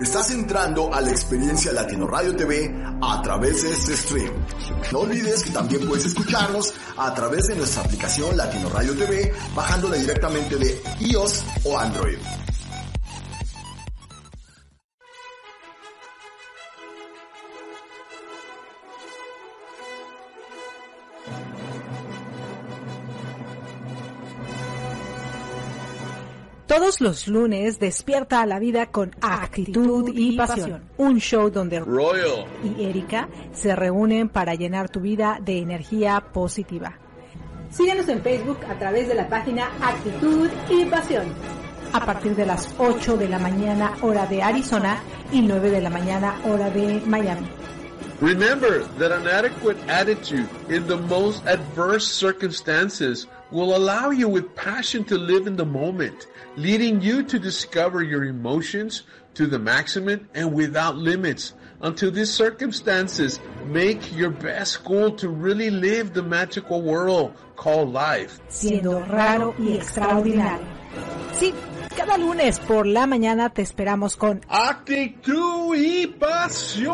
Estás entrando a la experiencia Latino Radio TV a través de este stream. No olvides que también puedes escucharnos a través de nuestra aplicación Latino Radio TV bajándola directamente de iOS o Android. Todos los lunes despierta a la vida con actitud y pasión. Un show donde Royal y Erika se reúnen para llenar tu vida de energía positiva. Síguenos en Facebook a través de la página Actitud y Pasión. A partir de las 8 de la mañana hora de Arizona y 9 de la mañana hora de Miami. Remember that an adequate attitude in the most adverse circumstances will allow you with passion to live in the moment, leading you to discover your emotions to the maximum and without limits until these circumstances make your best goal to really live the magical world called life. Siendo raro y extraordinario. Sí, cada lunes por la mañana te esperamos con Actitud y pasión.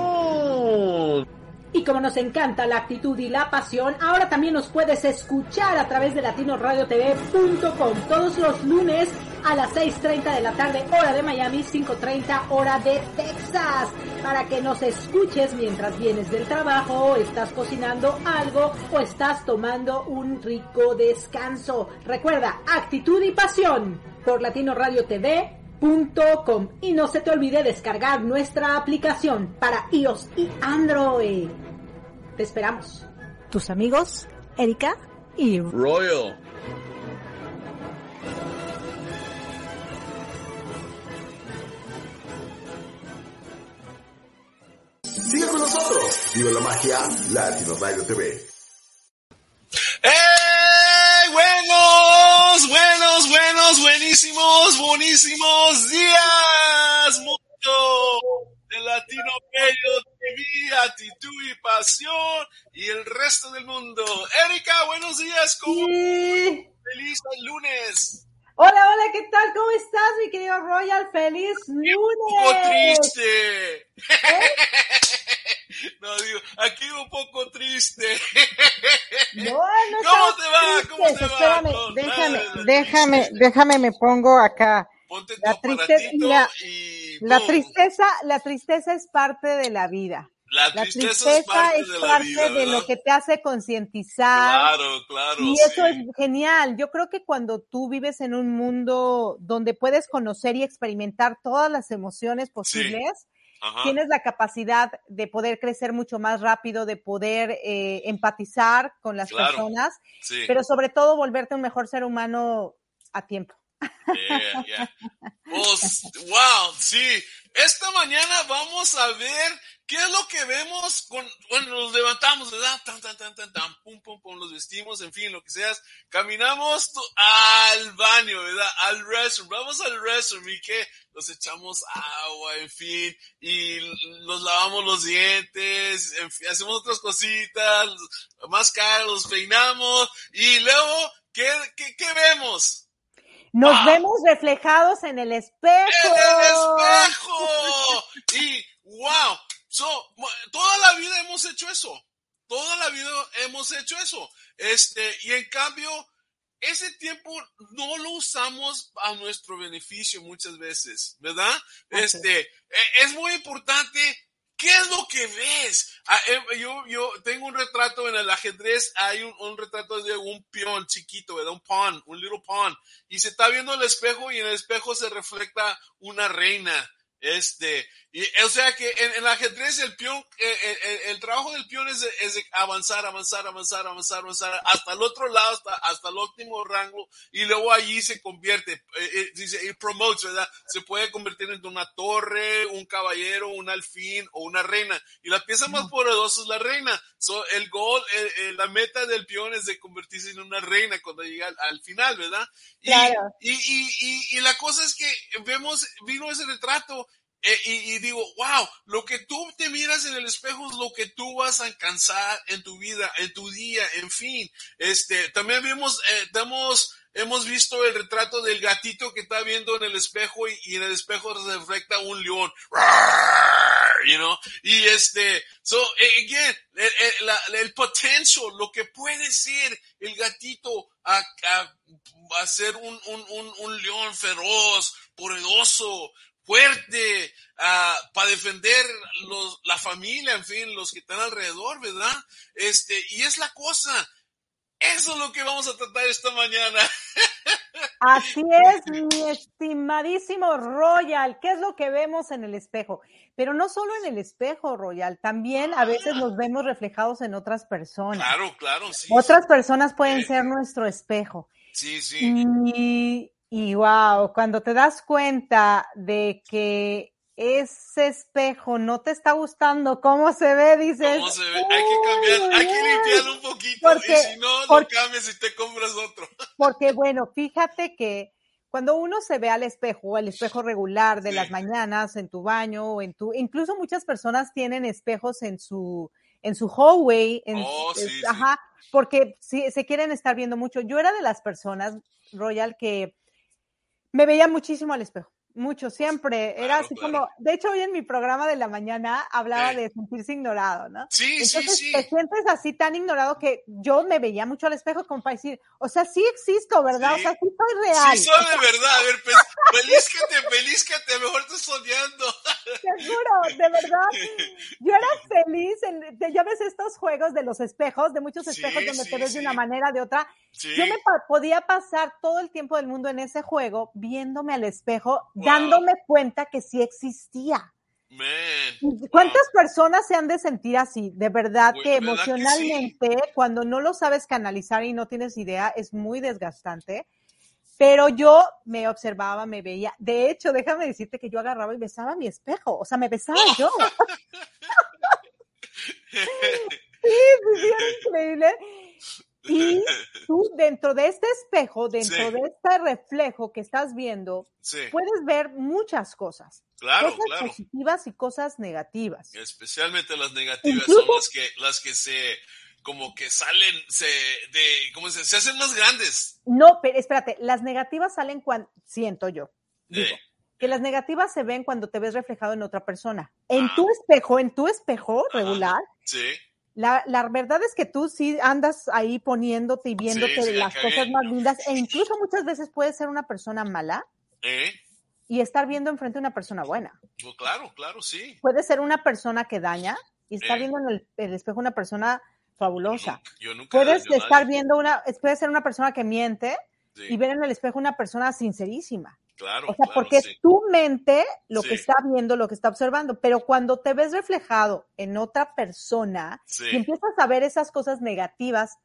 Y como nos encanta la actitud y la pasión, ahora también nos puedes escuchar a través de latinoradiotv.com todos los lunes a las 6.30 de la tarde, hora de Miami, 5.30 hora de Texas, para que nos escuches mientras vienes del trabajo, estás cocinando algo o estás tomando un rico descanso. Recuerda, actitud y pasión por latinoradiotv.com y no se te olvide descargar nuestra aplicación para iOS y Android. Te esperamos. Tus amigos, Erika y Royal. Sigue con nosotros. Viva la magia Latino Radio TV. ¡Hey! Buenos, buenos, buenos, buenísimos, buenísimos días, mundo de Latino Bello TV, actitud y pasión y el resto del mundo. Erika, buenos días, ¿cómo? Sí. Feliz lunes. Hola, hola, ¿qué tal? ¿Cómo estás, mi querido Royal? ¡Feliz Un poco lunes! triste. No, digo, aquí un poco triste. No, no ¿Cómo te va? ¿Cómo te va? Déjame, déjame, déjame, me pongo acá. Ponte tu La tristeza, la, y la tristeza, la tristeza es parte de la vida. La La tristeza, es parte es de la parte vida, de ¿verdad? lo que te hace concientizar. Claro, claro. Y sí. eso es genial. Yo creo que cuando tú vives en un mundo donde puedes conocer y experimentar todas las emociones posibles, tienes la capacidad de poder crecer mucho más rápido, de poder eh, empatizar con las Claro. personas, Sí. pero sobre todo volverte un mejor ser humano a tiempo. Yeah, yeah. Pues, wow, sí. Esta mañana vamos a ver qué es lo que vemos con, bueno, nos levantamos, ¿verdad? Tan, tan, tan, tan, tan, pum, pum, pum, nos vestimos, en fin, lo que seas. Caminamos al baño, ¿verdad? Al restroom. Vamos al restroom y que nos echamos agua, en fin, y nos lavamos los dientes, en fin, hacemos otras cositas, más caros, los peinamos, y luego, ¿qué, qué, qué vemos? Nos Ah. vemos reflejados en el espejo. ¡En el espejo! Y, wow, so, toda la vida hemos hecho eso. Toda la vida hemos hecho eso. Este, y en cambio, ese tiempo no lo usamos a nuestro beneficio muchas veces, ¿verdad? Este, e- es muy importante. ¿Qué es lo que ves? Ah, eh, yo, yo tengo un retrato en el ajedrez, hay un, retrato de un peón chiquito, ¿verdad? Un pawn, un little pawn. Y se está viendo el espejo y en el espejo se refleja una reina. Este, y, o sea que en, el ajedrez el peón, eh, el, el, trabajo del peón es es avanzar, avanzar, avanzar, avanzar, avanzar, hasta el otro lado, hasta, hasta el último rango, y luego allí se convierte, eh, eh, dice, y promotes, ¿verdad? Se puede convertir en una torre, un caballero, un alfil o una reina. Y la pieza más poderosa es la reina. So, el gol, la meta del peón es de convertirse en una reina cuando llega al, final, ¿verdad? Y, y, y, y, la cosa es que vemos, vino ese retrato eh, y, digo, wow, lo que tú te miras en el espejo es lo que tú vas a alcanzar en tu vida, en tu día, en fin. Este, también vimos, eh, hemos visto el retrato del gatito que está viendo en el espejo y, en el espejo se refleja un león. You know? Y este, so, eh, again, el, el, potential, lo que puede ser el gatito a, a, ser un, un, un, un león feroz, poderoso, fuerte uh, para defender los, la familia, en fin, los que están alrededor, ¿verdad? Este, y es la cosa. Eso es lo que vamos a tratar esta mañana. Así es, mi estimadísimo Royal. ¿Qué es lo que vemos en el espejo? Pero no solo en el espejo, Royal, también a veces nos vemos reflejados en otras personas. Claro, claro, sí. Otras personas pueden ser nuestro espejo. Sí, sí. Y y wow, cuando te das cuenta de que ese espejo no te está gustando cómo se ve, dices. ¿Cómo se ve? Hay que cambiar, hay que limpiarlo un poquito. y si no, no cambies y te compras otro. Porque bueno, fíjate que cuando uno se ve al espejo, al espejo regular de las mañanas, en tu baño o en tu, incluso muchas personas tienen espejos en su, en su hallway, en, oh, ajá, porque se quieren estar viendo mucho. Yo era de las personas, Royal, que me veía muchísimo al espejo. Mucho, siempre. Era así como, de hecho, hoy en mi programa de la mañana hablaba de sentirse ignorado, ¿no? Sí, Entonces, sí, sí. Te sientes así tan ignorado que yo me veía mucho al espejo como para decir, o sea, sí existo, ¿verdad? O sea, sí soy real. Sí, soy de verdad. A ver, pues, pelízcate, pelízcate, mejor estás soñando. Te juro, de verdad. Yo era feliz. En, ya ves estos juegos de los espejos, de muchos espejos donde te ves de una manera, de otra. Yo me podía pasar todo el tiempo del mundo en ese juego viéndome al espejo dándome cuenta que sí existía. ¿Cuántas personas se han de sentir así? De verdad que emocionalmente, cuando no lo sabes canalizar y no tienes idea, es muy desgastante. Pero yo me observaba, me veía. De hecho, déjame decirte que yo agarraba y besaba mi espejo. O sea, me besaba yo. sí, sí, era increíble. Y tú dentro de este espejo, dentro de este reflejo que estás viendo, puedes ver muchas cosas. Claro, cosas positivas y cosas negativas. Especialmente las negativas son las que, las que se, como que salen, se, de, ¿cómo se, se hacen más grandes. No, pero espérate, las negativas salen cuando, siento yo, digo, que las negativas se ven cuando te ves reflejado en otra persona. En tu espejo, en tu espejo regular, sí la, la, verdad es que tú sí andas ahí poniéndote y viéndote las cosas más lindas e incluso muchas veces puedes ser una persona mala ¿Eh? y estar viendo enfrente a una persona buena. Pues claro, claro, sí. Puede ser una persona que daña y estar ¿Eh? viendo en el, espejo una persona fabulosa. Yo nunca puedes estar viendo una, puede ser una persona que miente y ver en el espejo una persona sincerísima. Claro, o sea, porque es tu mente lo que está viendo, lo que está observando, pero cuando te ves reflejado en otra persona y empiezas a ver esas cosas negativas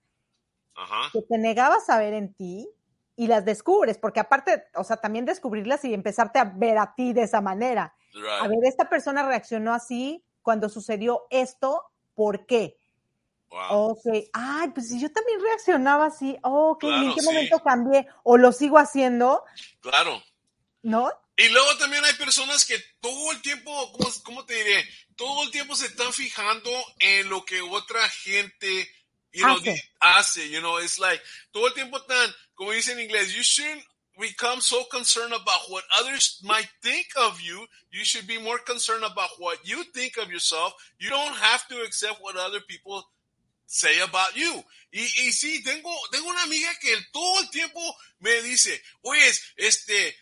que te negabas a ver en ti y las descubres, porque aparte, o sea, también descubrirlas y empezarte a ver a ti de esa manera. A ver, esta persona reaccionó así cuando sucedió esto, ¿por qué? Wow. Ok, ay, pues si yo también reaccionaba así, ok, ¿en qué momento cambié? ¿O lo sigo haciendo? Claro. ¿No? Y luego también hay personas que todo el tiempo, ¿cómo, ¿cómo, te diré? Todo el tiempo se están fijando en lo que otra gente you know, hace. hace. You know, it's like, todo el tiempo están, como dice en inglés, you shouldn't become so concerned about what others might think of you. You should be more concerned about what you think of yourself. You don't have to accept what other people say about you. Y, y sí, tengo, tengo una amiga que todo el tiempo me dice, pues, este,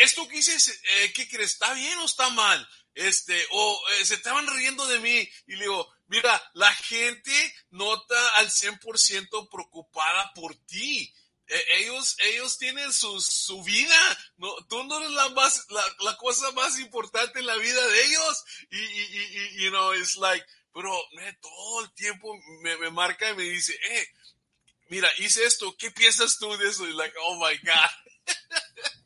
esto que dices, eh, ¿qué crees? ¿Está bien o está mal? Este, o eh, se estaban riendo de mí y le digo, mira, la gente no está al 100% preocupada por ti. eh, ellos, ellos tienen su, su vida, no, tú no eres la más, la, la, cosa más importante en la vida de ellos, y, y, y, you know, it's like, pero man, todo el tiempo me, me, marca y me dice, eh, mira, hice esto, ¿qué piensas tú de eso? Y like, oh my God.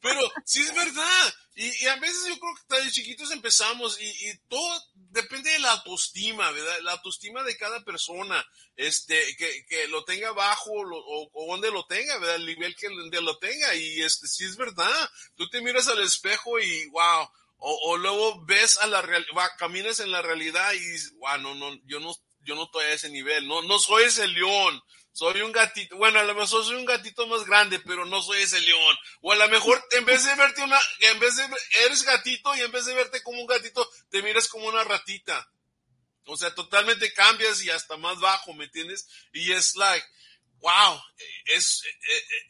pero sí es verdad, y, a veces yo creo que desde chiquitos empezamos y, todo depende de la autoestima, ¿verdad? La autoestima de cada persona, este, que, que lo tenga bajo lo, o, o, donde lo tenga, ¿verdad? El nivel que donde lo tenga. Y este, sí es verdad. Tú te miras al espejo y wow. O, o luego ves a la realidad, caminas en la realidad y wow, no, no, yo no, yo no estoy a ese nivel. No, no soy ese león soy un gatito, bueno, a lo mejor soy un gatito más grande, pero no soy ese león. O a lo mejor en vez de verte una, en vez de, eres gatito y en vez de verte como un gatito, te miras como una ratita. O sea, totalmente cambias y hasta más bajo, ¿me entiendes? Y es like, wow, es,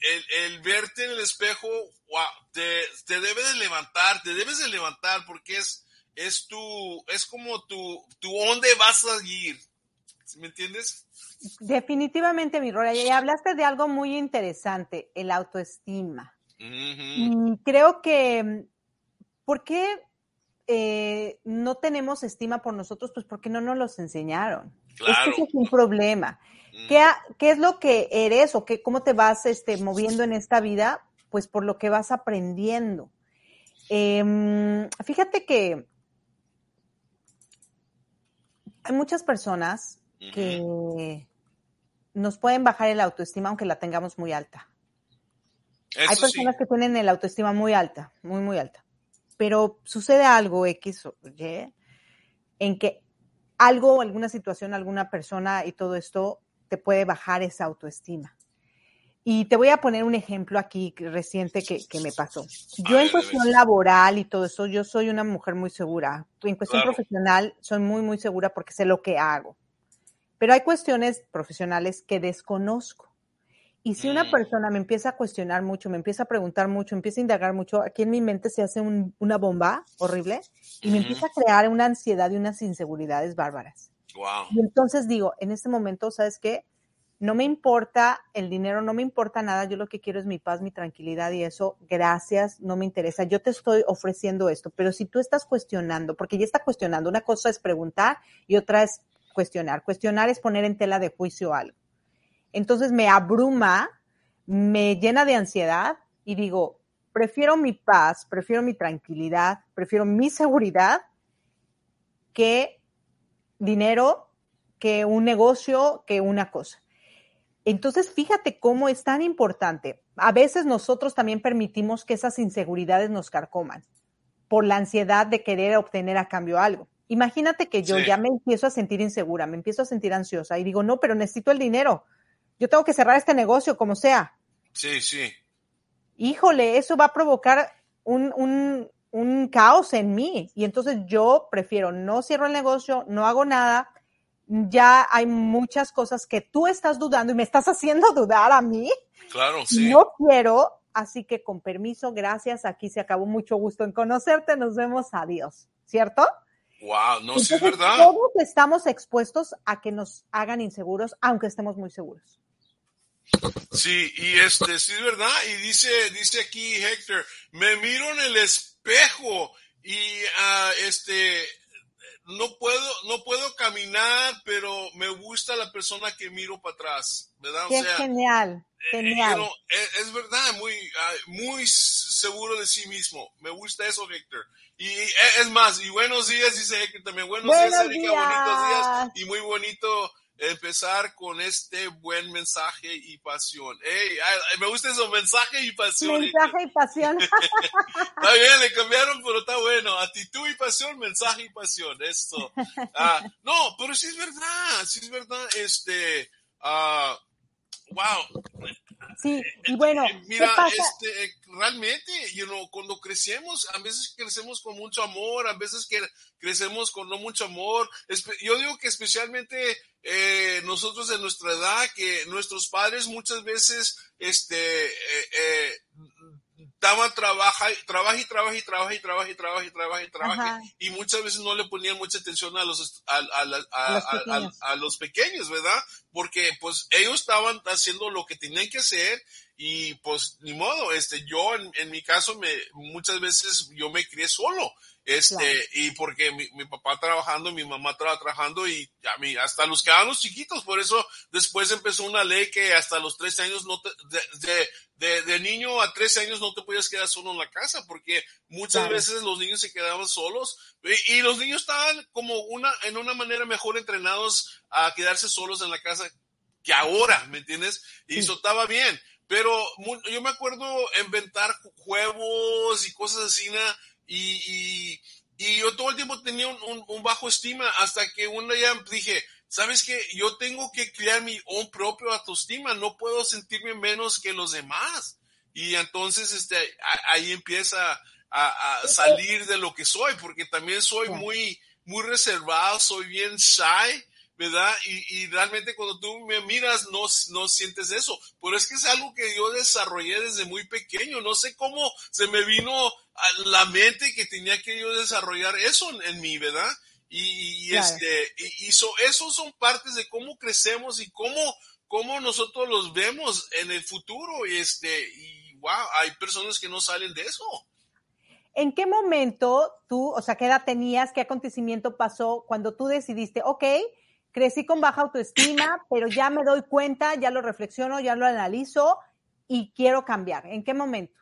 el, el verte en el espejo, wow, te, te debe de levantar, te debes de levantar porque es, es tu, es como tu, tu dónde vas a ir. ¿Me entiendes? Definitivamente, mi Rola, y hablaste de algo muy interesante, el autoestima. Y creo que, ¿por qué eh, no tenemos estima por nosotros? Pues porque no nos los enseñaron. Claro. Es un problema. ¿Qué, ¿Qué, es lo que eres o qué, cómo te vas este, moviendo en esta vida? Pues por lo que vas aprendiendo. Eh, fíjate que hay muchas personas que nos pueden bajar el autoestima aunque la tengamos muy alta. Eso Hay personas sí. que tienen el autoestima muy alta, muy, muy alta. Pero sucede algo X o Y en que algo, alguna situación, alguna persona y todo esto te puede bajar esa autoestima. Y te voy a poner un ejemplo aquí reciente que, que me pasó. Yo en cuestión laboral y todo eso, yo soy una mujer muy segura. En cuestión claro. profesional, soy muy, muy segura porque sé lo que hago. Pero hay cuestiones profesionales que desconozco. Y si una persona me empieza a cuestionar mucho, me empieza a preguntar mucho, empieza a indagar mucho, aquí en mi mente se hace un, una bomba horrible y me empieza a crear una ansiedad y unas inseguridades bárbaras. Wow. Y entonces digo, en este momento, ¿sabes qué? No me importa el dinero, no me importa nada, yo lo que quiero es mi paz, mi tranquilidad y eso, gracias, no me interesa. Yo te estoy ofreciendo esto, pero si tú estás cuestionando, porque ya está cuestionando, una cosa es preguntar y otra es cuestionar. Cuestionar es poner en tela de juicio algo. Entonces me abruma, me llena de ansiedad y digo, prefiero mi paz, prefiero mi tranquilidad, prefiero mi seguridad que dinero, que un negocio, que una cosa. Entonces, fíjate cómo es tan importante. A veces nosotros también permitimos que esas inseguridades nos carcoman por la ansiedad de querer obtener a cambio algo. Imagínate que yo sí. ya me empiezo a sentir insegura, me empiezo a sentir ansiosa y digo, no, pero necesito el dinero. Yo tengo que cerrar este negocio como sea. Sí, sí. Híjole, eso va a provocar un, un, un caos en mí. Y entonces yo prefiero no cierro el negocio, no hago nada. Ya hay muchas cosas que tú estás dudando y me estás haciendo dudar a mí. Claro, sí. No quiero, así que con permiso, gracias. Aquí se acabó mucho gusto en conocerte. Nos vemos. Adiós. ¿Cierto? Wow, no, sí es verdad. Todos estamos expuestos a que nos hagan inseguros, aunque estemos muy seguros. Sí, y este, sí es verdad. Y dice, dice aquí Héctor, me miro en el espejo y uh, este, no puedo, no puedo caminar, pero me gusta la persona que miro para atrás, ¿verdad? Qué o sea, eh, genial, genial. Know, es, es, verdad, muy, uh, muy seguro de sí mismo. Me gusta eso, Héctor. Y, y es más, y buenos días, dice Héctor también. Buenos, buenos días, Erika, días. bonitos días. Y muy bonito empezar con este buen mensaje y pasión. Hey, me gusta eso, mensaje y pasión. Mensaje y pasión. está bien, le cambiaron, pero está bueno. Actitud y pasión, mensaje y pasión. Esto. Ah, no, pero sí es verdad, sí es verdad. Este, uh, wow. Sí, y bueno, mira, este, realmente, you know, cuando crecemos, a veces crecemos con mucho amor, a veces que crecemos con no mucho amor. Yo digo que especialmente eh, nosotros de nuestra edad, que nuestros padres muchas veces, este, eh, eh, estaba trabaja, trabaja y trabaja y trabaja y trabaja y trabaja y trabaja y trabaja y muchas veces no le ponían mucha atención a los a, a, a, los pequeños, ¿verdad? Porque pues ellos estaban haciendo lo que tenían que hacer y pues ni modo, este yo en, en mi caso me muchas veces yo me crié solo este, y porque mi, mi, papá trabajando, mi mamá trabajando y a mí, hasta los quedaban chiquitos, por eso después empezó una ley que hasta los 13 años no te, de, de, de, niño a 13 años no te podías quedar solo en la casa, porque muchas veces los niños se quedaban solos y, y, los niños estaban como una, en una manera mejor entrenados a quedarse solos en la casa que ahora, ¿me entiendes? Y eso estaba bien. Pero yo me acuerdo inventar juegos y cosas así, ¿no? Y, y, yo todo el tiempo tenía un, un, bajo estima hasta que un día dije, ¿sabes qué? Yo tengo que crear mi own propio autoestima, no puedo sentirme menos que los demás. Y entonces este, ahí empieza a, a salir de lo que soy, porque también soy muy, muy reservado, soy bien shy ¿verdad? Y, y, realmente cuando tú me miras no, no sientes eso, pero es que es algo que yo desarrollé desde muy pequeño, no sé cómo se me vino a la mente que tenía que yo desarrollar eso en, en mí, ¿verdad? Y, y este, y, so, esos son partes de cómo crecemos y cómo, cómo nosotros los vemos en el futuro, y este, y wow, hay personas que no salen de eso. ¿En qué momento tú, o sea, qué edad tenías, qué acontecimiento pasó cuando tú decidiste, ok, crecí con baja autoestima, pero ya me doy cuenta, ya lo reflexiono, ya lo analizo y quiero cambiar. ¿En qué momento?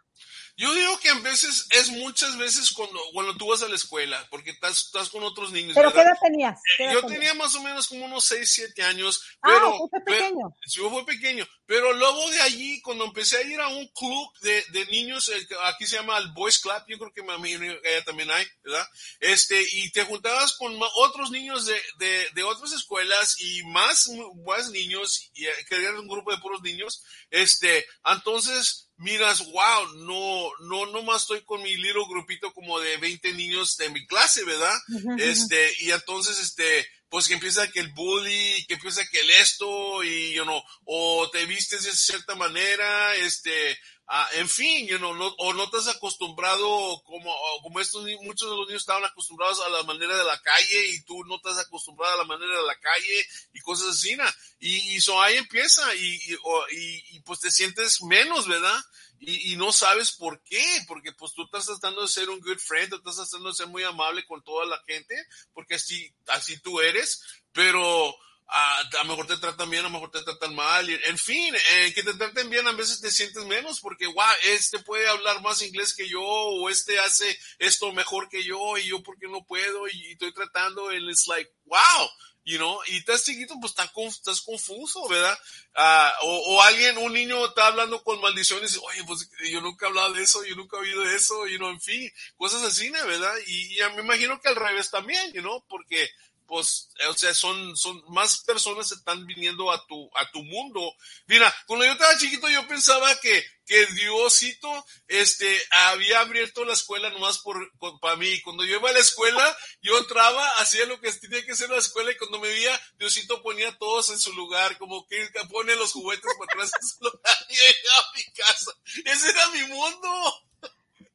Yo digo que a veces es muchas veces cuando, cuando tú vas a la escuela, porque estás, estás con otros niños. ¿Pero qué edad tenías? Eh, yo tenía más o menos como unos 6, 7 años. Ah, pero, ah, fue pequeño. yo. Pero luego de allí, cuando empecé a ir a un club de, de niños, aquí se llama el Boys Club, yo creo que allá también hay, ¿verdad? Este, y te juntabas con otros niños de, de, de otras escuelas y más, más niños, y querían un grupo de puros niños. Este, entonces, miras, wow, no, no, no más estoy con mi little grupito como de 20 niños de mi clase, ¿verdad? Este, y entonces, este, pues que empieza que el bully, que empieza que el esto, y, you know, o te vistes de cierta manera, este, Ah, en fin, you know, no, o no te has acostumbrado como, como estos, muchos de los niños estaban acostumbrados a la manera de la calle y tú no estás acostumbrado a la manera de la calle y cosas así, y, y so ahí empieza y, y, y, pues te sientes menos, ¿verdad? Y, y no sabes por qué, porque pues tú estás tratando de ser un good friend, estás tratando de ser muy amable con toda la gente, porque así, así tú eres, pero, a, a lo mejor te tratan bien, a lo mejor te tratan mal, en fin, eh, que te traten bien a veces te sientes menos porque, wow, este puede hablar más inglés que yo o este hace esto mejor que yo y yo porque no puedo y, estoy tratando, y it's like, wow, you know, y estás chiquito, pues estás, estás confuso, ¿verdad? Uh, o, o, alguien, un niño está hablando con maldiciones y, oye, pues yo nunca he hablado de eso, yo nunca he oído de eso, you know, en fin, cosas así, ¿verdad? Y, y me imagino que al revés también, you know, porque pues, o sea, son, son más personas están viniendo a tu, a tu mundo. Mira, cuando yo estaba chiquito yo pensaba que, que Diosito, este, había abierto la escuela nomás por, para mí. Cuando yo iba a la escuela, yo entraba, hacía lo que tenía que hacer la escuela y cuando me veía, Diosito ponía todos en su lugar, como que pone los juguetes para atrás en su lugar y a mi casa. Ese era mi mundo.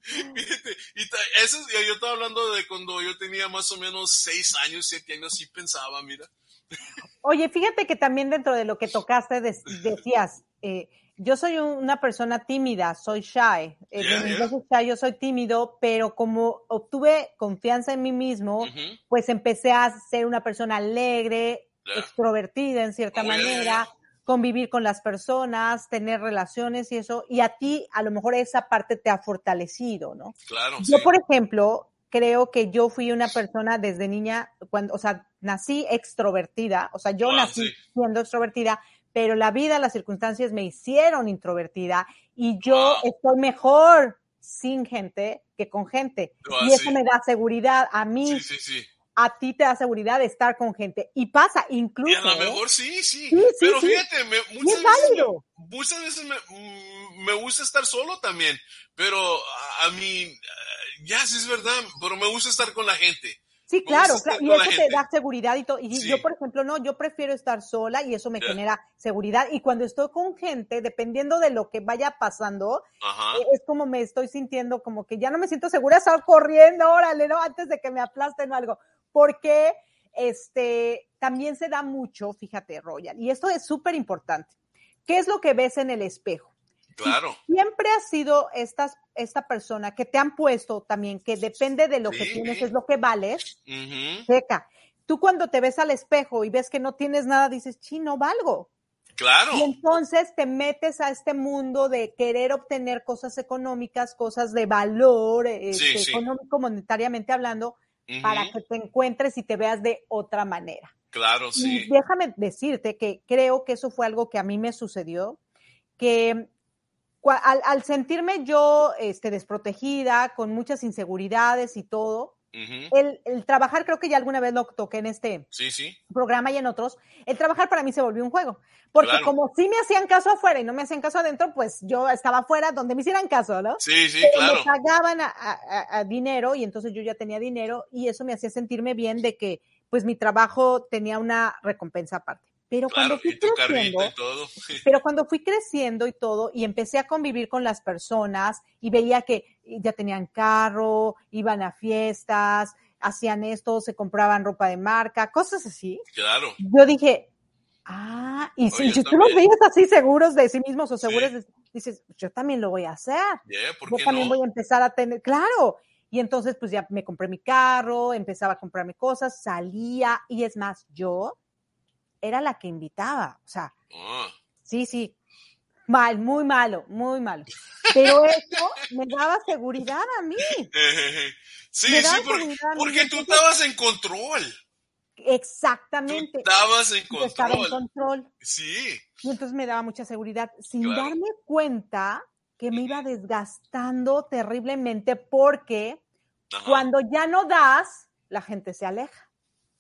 y eso, yo estaba hablando de cuando yo tenía más o menos seis años, siete años, sí pensaba, mira. Oye, fíjate que también dentro de lo que tocaste decías, eh, yo soy una persona tímida, soy shy. Eh, yo soy tímido, pero como obtuve confianza en mí mismo, pues empecé a ser una persona alegre, extrovertida en cierta oh, manera convivir con las personas, tener relaciones y eso, y a ti a lo mejor esa parte te ha fortalecido, ¿no? Claro. Yo, por ejemplo, creo que yo fui una persona desde niña, cuando, o sea, nací extrovertida, o sea, yo nací siendo extrovertida, pero la vida, las circunstancias me hicieron introvertida y yo estoy mejor sin gente que con gente. Ah, y eso me da seguridad a mí. Sí, sí, sí a ti te da seguridad de estar con gente. Y pasa, incluso. Y a lo mejor sí, sí. pero fíjate, muchas, veces muchas, veces me, mm, me, gusta estar solo también. Pero a, mí, ya sí es verdad, pero me gusta estar con la gente. Sí, Me claro, claro, y eso te da seguridad y todo. Y Sí. yo, por ejemplo, no, yo prefiero estar sola y eso me genera seguridad. Y cuando estoy con gente, dependiendo de lo que vaya pasando, Ajá. eh, es como me estoy sintiendo como que ya no me siento segura estar corriendo, órale, ¿no? Antes de que me aplasten o algo. Porque este también se da mucho, fíjate, Royal, y esto es súper importante. ¿Qué es lo que ves en el espejo? Claro. Siempre has sido estas, esta persona que te han puesto también, que depende de lo que tienes, es lo que vales, Ujú. seca. Tú cuando te ves al espejo y ves que no tienes nada, dices, sí, no valgo. Claro. Y entonces te metes a este mundo de querer obtener cosas económicas, cosas de valor este, sí. económico, monetariamente hablando, Para que te encuentres y te veas de otra manera. Claro, sí. Y déjame decirte que creo que eso fue algo que a mí me sucedió, que al, al sentirme yo este, desprotegida, con muchas inseguridades y todo, El, el trabajar, creo que ya alguna vez lo toqué en este Sí, sí. programa y en otros, el trabajar para mí se volvió un juego. Porque Claro. como sí me hacían caso afuera y no me hacían caso adentro, pues yo estaba afuera donde me hicieran caso, ¿no? Sí, sí, Pero claro. me pagaban a, a- a- a dinero y entonces yo ya tenía dinero y eso me hacía sentirme bien de que pues mi trabajo tenía una recompensa aparte. Pero Claro, cuando fui creciendo, y todo. pero cuando fui creciendo y todo y empecé a convivir con las personas y veía que ya tenían carro, iban a fiestas, hacían esto, se compraban ropa de marca, cosas así. Claro. Yo dije, ah, y si, Oye, si tú los veías así seguros de sí mismos o Sí. seguros, de- dices, yo también lo voy a hacer Yeah, ¿por yo qué también no? voy a empezar a tener, claro. Y entonces pues ya me compré mi carro, empezaba a comprarme cosas, salía y es más, yo era la que invitaba, o sea, Ah, sí, sí, mal, muy malo, muy malo. Pero eso me daba seguridad a mí, Sí, Me sí, porque, tú estabas en control. Tú exactamente. estabas en Yo estaba en control. control Sí, y entonces me daba mucha seguridad sin Claro. darme cuenta que me iba desgastando terriblemente porque ajá. cuando ya no das, la gente se aleja.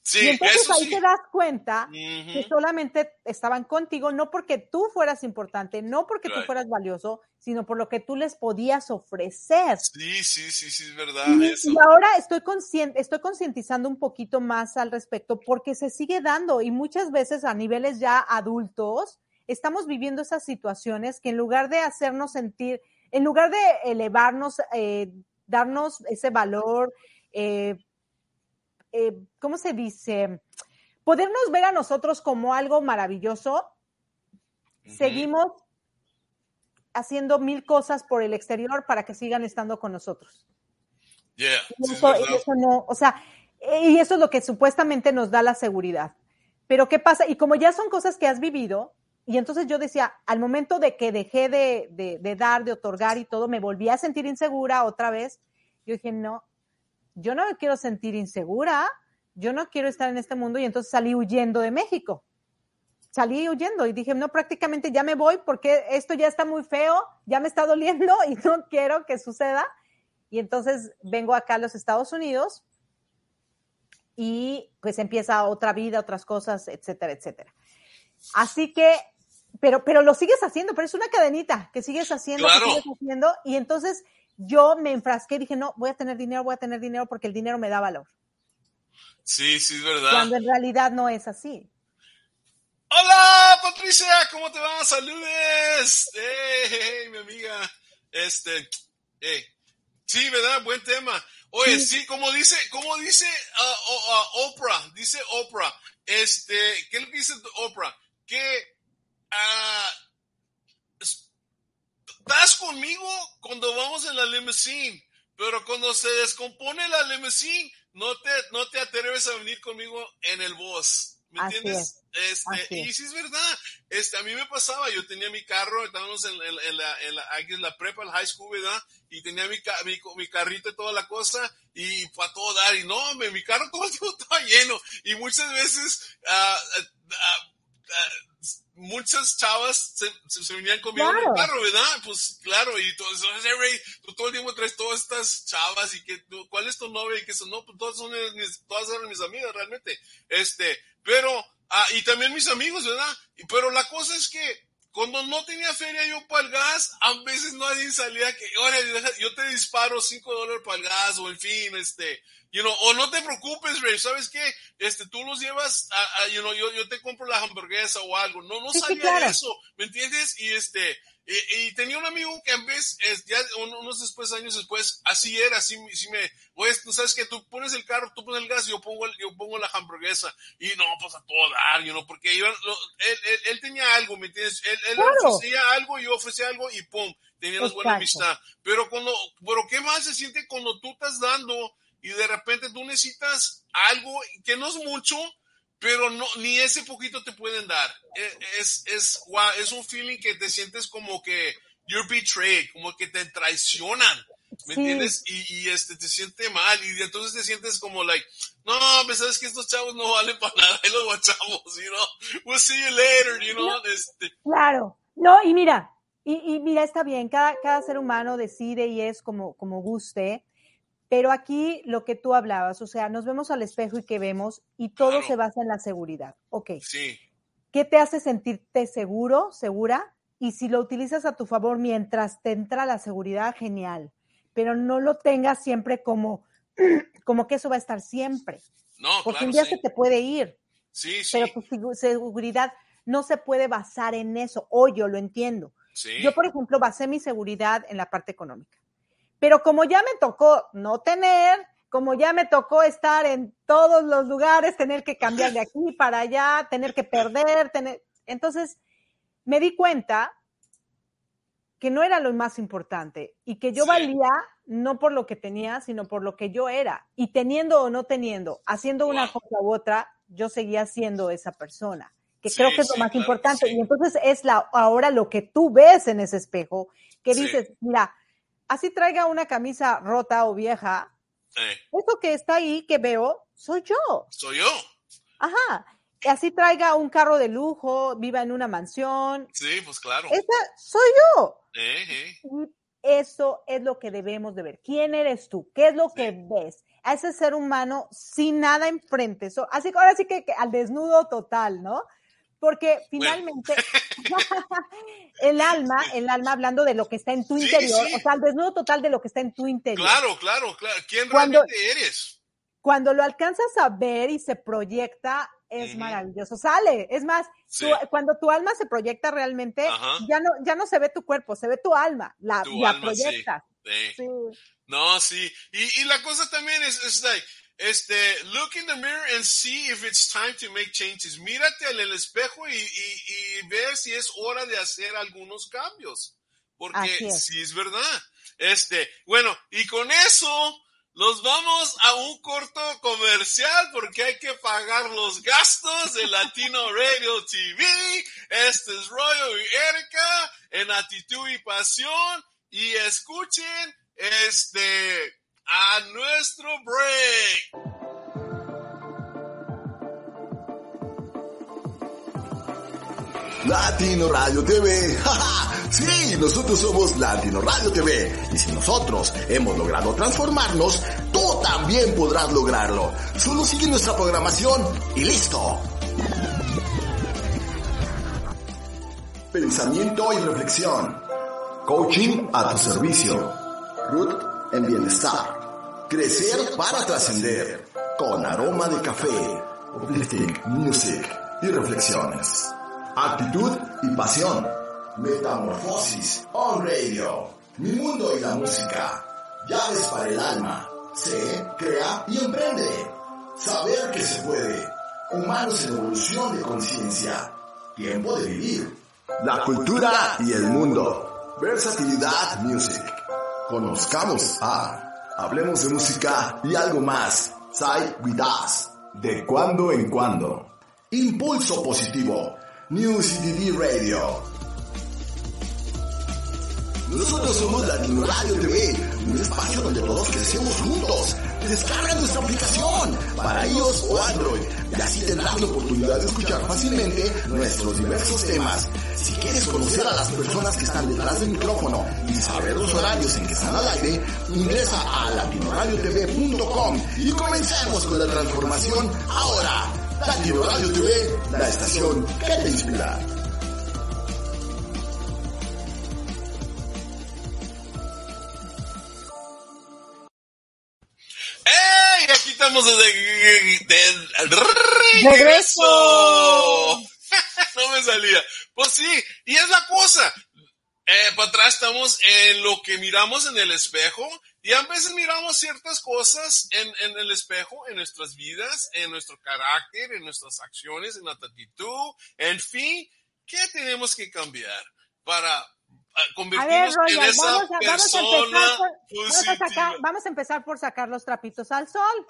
Sí, y entonces eso ahí sí. te das cuenta que solamente estaban contigo, no porque tú fueras importante, no porque tú fueras valioso, sino por lo que tú les podías ofrecer. Sí, sí, sí, sí, es verdad Y, eso. y ahora estoy consciente, estoy concientizando un poquito más al respecto porque se sigue dando y muchas veces a niveles ya adultos estamos viviendo esas situaciones que en lugar de hacernos sentir, en lugar de elevarnos, eh, darnos ese valor, eh, eh, ¿cómo se dice? Podernos ver a nosotros como algo maravilloso, seguimos haciendo mil cosas por el exterior para que sigan estando con nosotros. Yeah, Y eso, y verdad. eso no, o sea, y eso es lo que supuestamente nos da la seguridad. Pero ¿qué pasa? Y como ya son cosas que has vivido, y entonces yo decía, al momento de que dejé de, de- de dar, de otorgar y todo, me volví a sentir insegura otra vez. Yo dije, no, yo no me quiero sentir insegura, yo no quiero estar en este mundo y entonces salí huyendo de México. Salí huyendo y dije, no, prácticamente ya me voy porque esto ya está muy feo, ya me está doliendo y no quiero que suceda. Y entonces vengo acá a los Estados Unidos y pues empieza otra vida, otras cosas, etcétera, etcétera. Así que, pero, pero lo sigues haciendo, pero es una cadenita que sigues haciendo, Claro. que sigues haciendo. Y entonces yo me enfrasqué y dije, no, voy a tener dinero, voy a tener dinero porque el dinero me da valor. Sí, sí, es verdad. Cuando en realidad no es así. Hola, Patricia, ¿cómo te va? Saludes. Hey, hey, hey, mi amiga. Este, hey. Sí, ¿verdad? Buen tema. Oye, sí, como dice, como dice ah, ah, Oprah, dice Oprah, este, ¿qué le dice Oprah? Que ah, estás conmigo cuando vamos en la limousine, pero cuando se descompone la limousine, no te, no te atreves a venir conmigo en el bus. ¿Me Así entiendes? Este, así y es. sí es verdad. Este, a mí me pasaba, yo tenía mi carro, estábamos en, en- en la, en, la, la prepa, el high school, ¿verdad? Y tenía mi, mi, mi carrito y toda la cosa, y para todo dar, y no, mi carro todo el tiempo estaba lleno, y muchas veces, ah, ah, ah, muchas chavas se, se, se venían conmigo en Claro. el carro, ¿verdad? Pues claro, y todo eso, "Hey, Ray, tú todo el tiempo traes todas estas chavas, y que, tú- ¿cuál es tu novia? Y que son, no, pues todas son mis, todas eran mis amigas realmente, este, pero, ah, y también mis amigos, ¿verdad? Pero la cosa es que cuando no tenía feria yo para el gas, a veces nadie salía que, oye, yo te disparo 5 dólares para el gas, o en fin, este, you know, o no te preocupes, Ray, ¿sabes qué? Este, tú los llevas a, you know, yo, yo te compro la hamburguesa o algo. No, no sabía eso, ¿me entiendes? Y este, y, tenía un amigo que en vez, ya unos después, años después, así era, así, así me, pues, tú sabes que tú pones el carro, tú pones el gas y yo pongo, yo pongo la hamburguesa. Y no, pues a todo dar, you know, porque yo, él, él, tenía algo, ¿me entiendes? Él, él ofrecía algo, yo ofrecía algo y pum, teníamos buena amistad. Pero cuando, pero ¿qué más se siente cuando tú estás dando y de repente tú necesitas algo que no es mucho, pero no, ni ese poquito te pueden dar. E, es, es, es un feeling que te sientes como que you're betrayed, como que te traicionan. ¿Me entiendes? Y, y, este, te siente mal y entonces te sientes como like, no, pues sabes que estos chavos no valen para nada y los guachamos, you know, we'll see you later, you know. este. Claro, no, y mira, y, y, mira, está bien, cada, cada ser humano decide y es como, como guste, pero aquí lo que tú hablabas, o sea, nos vemos al espejo y que vemos y todo se basa en la seguridad. Ok. Sí. ¿Qué te hace sentirte seguro, segura? Y si lo utilizas a tu favor mientras te entra la seguridad, genial. Pero no lo tengas siempre como, como que eso va a estar siempre. No, Porque un día se te puede ir. Sí, sí. Pero tu seguridad no se puede basar en eso. Hoy yo lo entiendo. Sí. Yo, por ejemplo, basé mi seguridad en la parte económica. Pero como ya me tocó no tener, como ya me tocó estar en todos los lugares, tener que cambiar de aquí para allá, tener que perder, tener... Entonces, me di cuenta que no era lo más importante y que yo valía no por lo que tenía, sino por lo que yo era. Y teniendo o no teniendo, haciendo una cosa u otra, yo seguía siendo esa persona, que creo que es lo más importante. Y entonces es la, ahora lo que tú ves en ese espejo, que dices, mira, así traiga una camisa rota o vieja, eso que está ahí que veo, soy yo. Soy yo. Ajá. Y así traiga un carro de lujo, viva en una mansión. Sí, pues claro. Esa soy yo. Eh, eso es lo que debemos de ver. ¿Quién eres tú? ¿Qué es lo que ves? A ese ser humano sin nada enfrente. así ahora sí que al desnudo total, ¿no? Porque finalmente el alma, el alma hablando de lo que está en tu interior, o sea, el desnudo total de lo que está en tu interior. Claro, claro, claro. ¿Quién realmente eres? Cuando lo alcanzas a ver y se proyecta, es maravilloso. Sale, es más, cuando tu alma se proyecta realmente, ya no, ya no se ve tu cuerpo, se ve tu alma, la, la proyectas. No, sí. Y, y, la cosa también es, es like, este, look in the mirror and see if it's time to make changes. Mírate en el espejo y, y, y ve si es hora de hacer algunos cambios. Porque es. sí es verdad. Este, bueno, y con eso nos vamos a un corto comercial porque hay que pagar los gastos de Latino Radio TV. Este es Royo y Erika en Actitud y Pasión. Y escuchen, este, a nuestro break. Latino Radio TV. Sí, nosotros somos Latino Radio TV. Y si nosotros hemos logrado transformarnos, tú también podrás lograrlo. Solo sigue nuestra programación y listo. Pensamiento y reflexión. Coaching a tu servicio. Ruth en bienestar. Crecer para trascender. Con aroma de café, uplifting music y reflexiones. Actitud y pasión. Metamorfosis on radio. Mi mundo y la música. Llaves para el alma. Se crea y emprende. Saber que se puede. Humanos en evolución de conciencia. Tiempo de vivir. La cultura y el mundo. Versatilidad Music. Conozcamos a Hablemos de música y algo más. Sai with us. De cuando en cuando. Impulso positivo. New CDD Radio. Nosotros somos Latino Radio TV, un espacio donde todos crecemos juntos. Descarga nuestra aplicación para iOS o Android y así tendrás la oportunidad de escuchar fácilmente nuestros diversos temas. Si quieres conocer a las personas que están detrás del micrófono y saber los horarios en que están al aire, ingresa a latinoradiotv.com y comencemos con la transformación ahora. Latino Radio TV, la estación que te inspira. Estamos de, regreso. no me salía. Pues sí, y es la cosa. Eh, para atrás estamos en lo que miramos en el espejo y a veces miramos ciertas cosas en, en, el espejo, en nuestras vidas, en nuestro carácter, en nuestras acciones, en nuestra actitud, en fin, ¿qué tenemos que cambiar para en vamos a, vamos a, empezar por, vamos a empezar por sacar los trapitos al sol.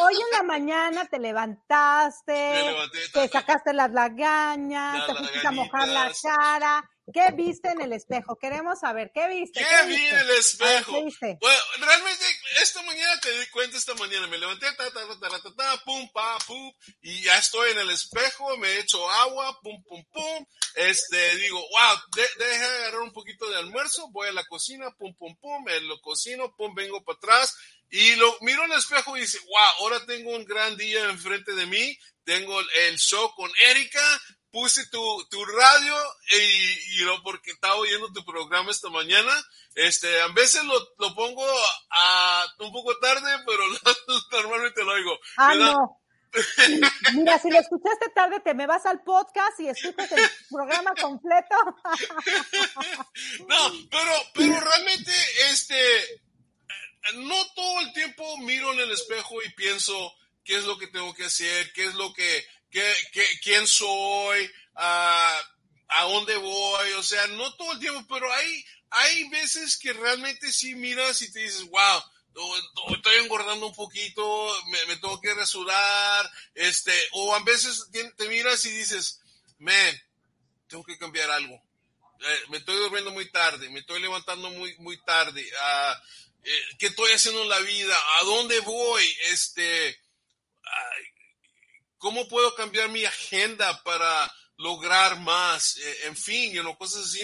hoy en la mañana te levantaste, te sacaste las lagañas, te fuiste a mojar la cara ¿Qué viste en el espejo? Queremos saber, ¿qué viste? ¿Qué, vi en el espejo? Bueno, realmente esta mañana te di cuenta, esta mañana me levanté, ta, ta, ta, ta, ta, pum, pa, pum, y ya estoy en el espejo, me he hecho agua, pum, pum, pum, este, digo, wow, de agarrar un poquito de almuerzo, voy a la cocina, pum, pum, pum, me lo cocino, pum, vengo para atrás, y lo miro en el espejo y dice, wow, ahora tengo un gran día enfrente de mí, tengo el show con Erika, puse tu, tu radio y, y lo, porque estaba oyendo tu programa esta mañana. Este, a veces lo, lo pongo a, un poco tarde, pero normalmente lo oigo. Ah, no. Mira, si lo escuchaste tarde, te me vas al podcast y escuchas el programa completo. No, pero, pero realmente, este, no todo el tiempo miro en el espejo y pienso qué es lo que tengo que hacer, qué es lo que, qué, qué, quién soy, a, a dónde voy, o sea, no todo el tiempo, pero hay, hay veces que realmente sí miras y te dices, wow, estoy engordando un poquito, me, me tengo que rasurar, este, o a veces te, miras y dices, man, tengo que cambiar algo. Eh, me estoy durmiendo muy tarde, me estoy levantando muy, muy tarde. Uh, ¿Qué estoy haciendo en la vida? ¿A dónde voy? Este, uh, ¿Cómo puedo cambiar mi agenda para lograr más? Eh, en fin, y cosas así.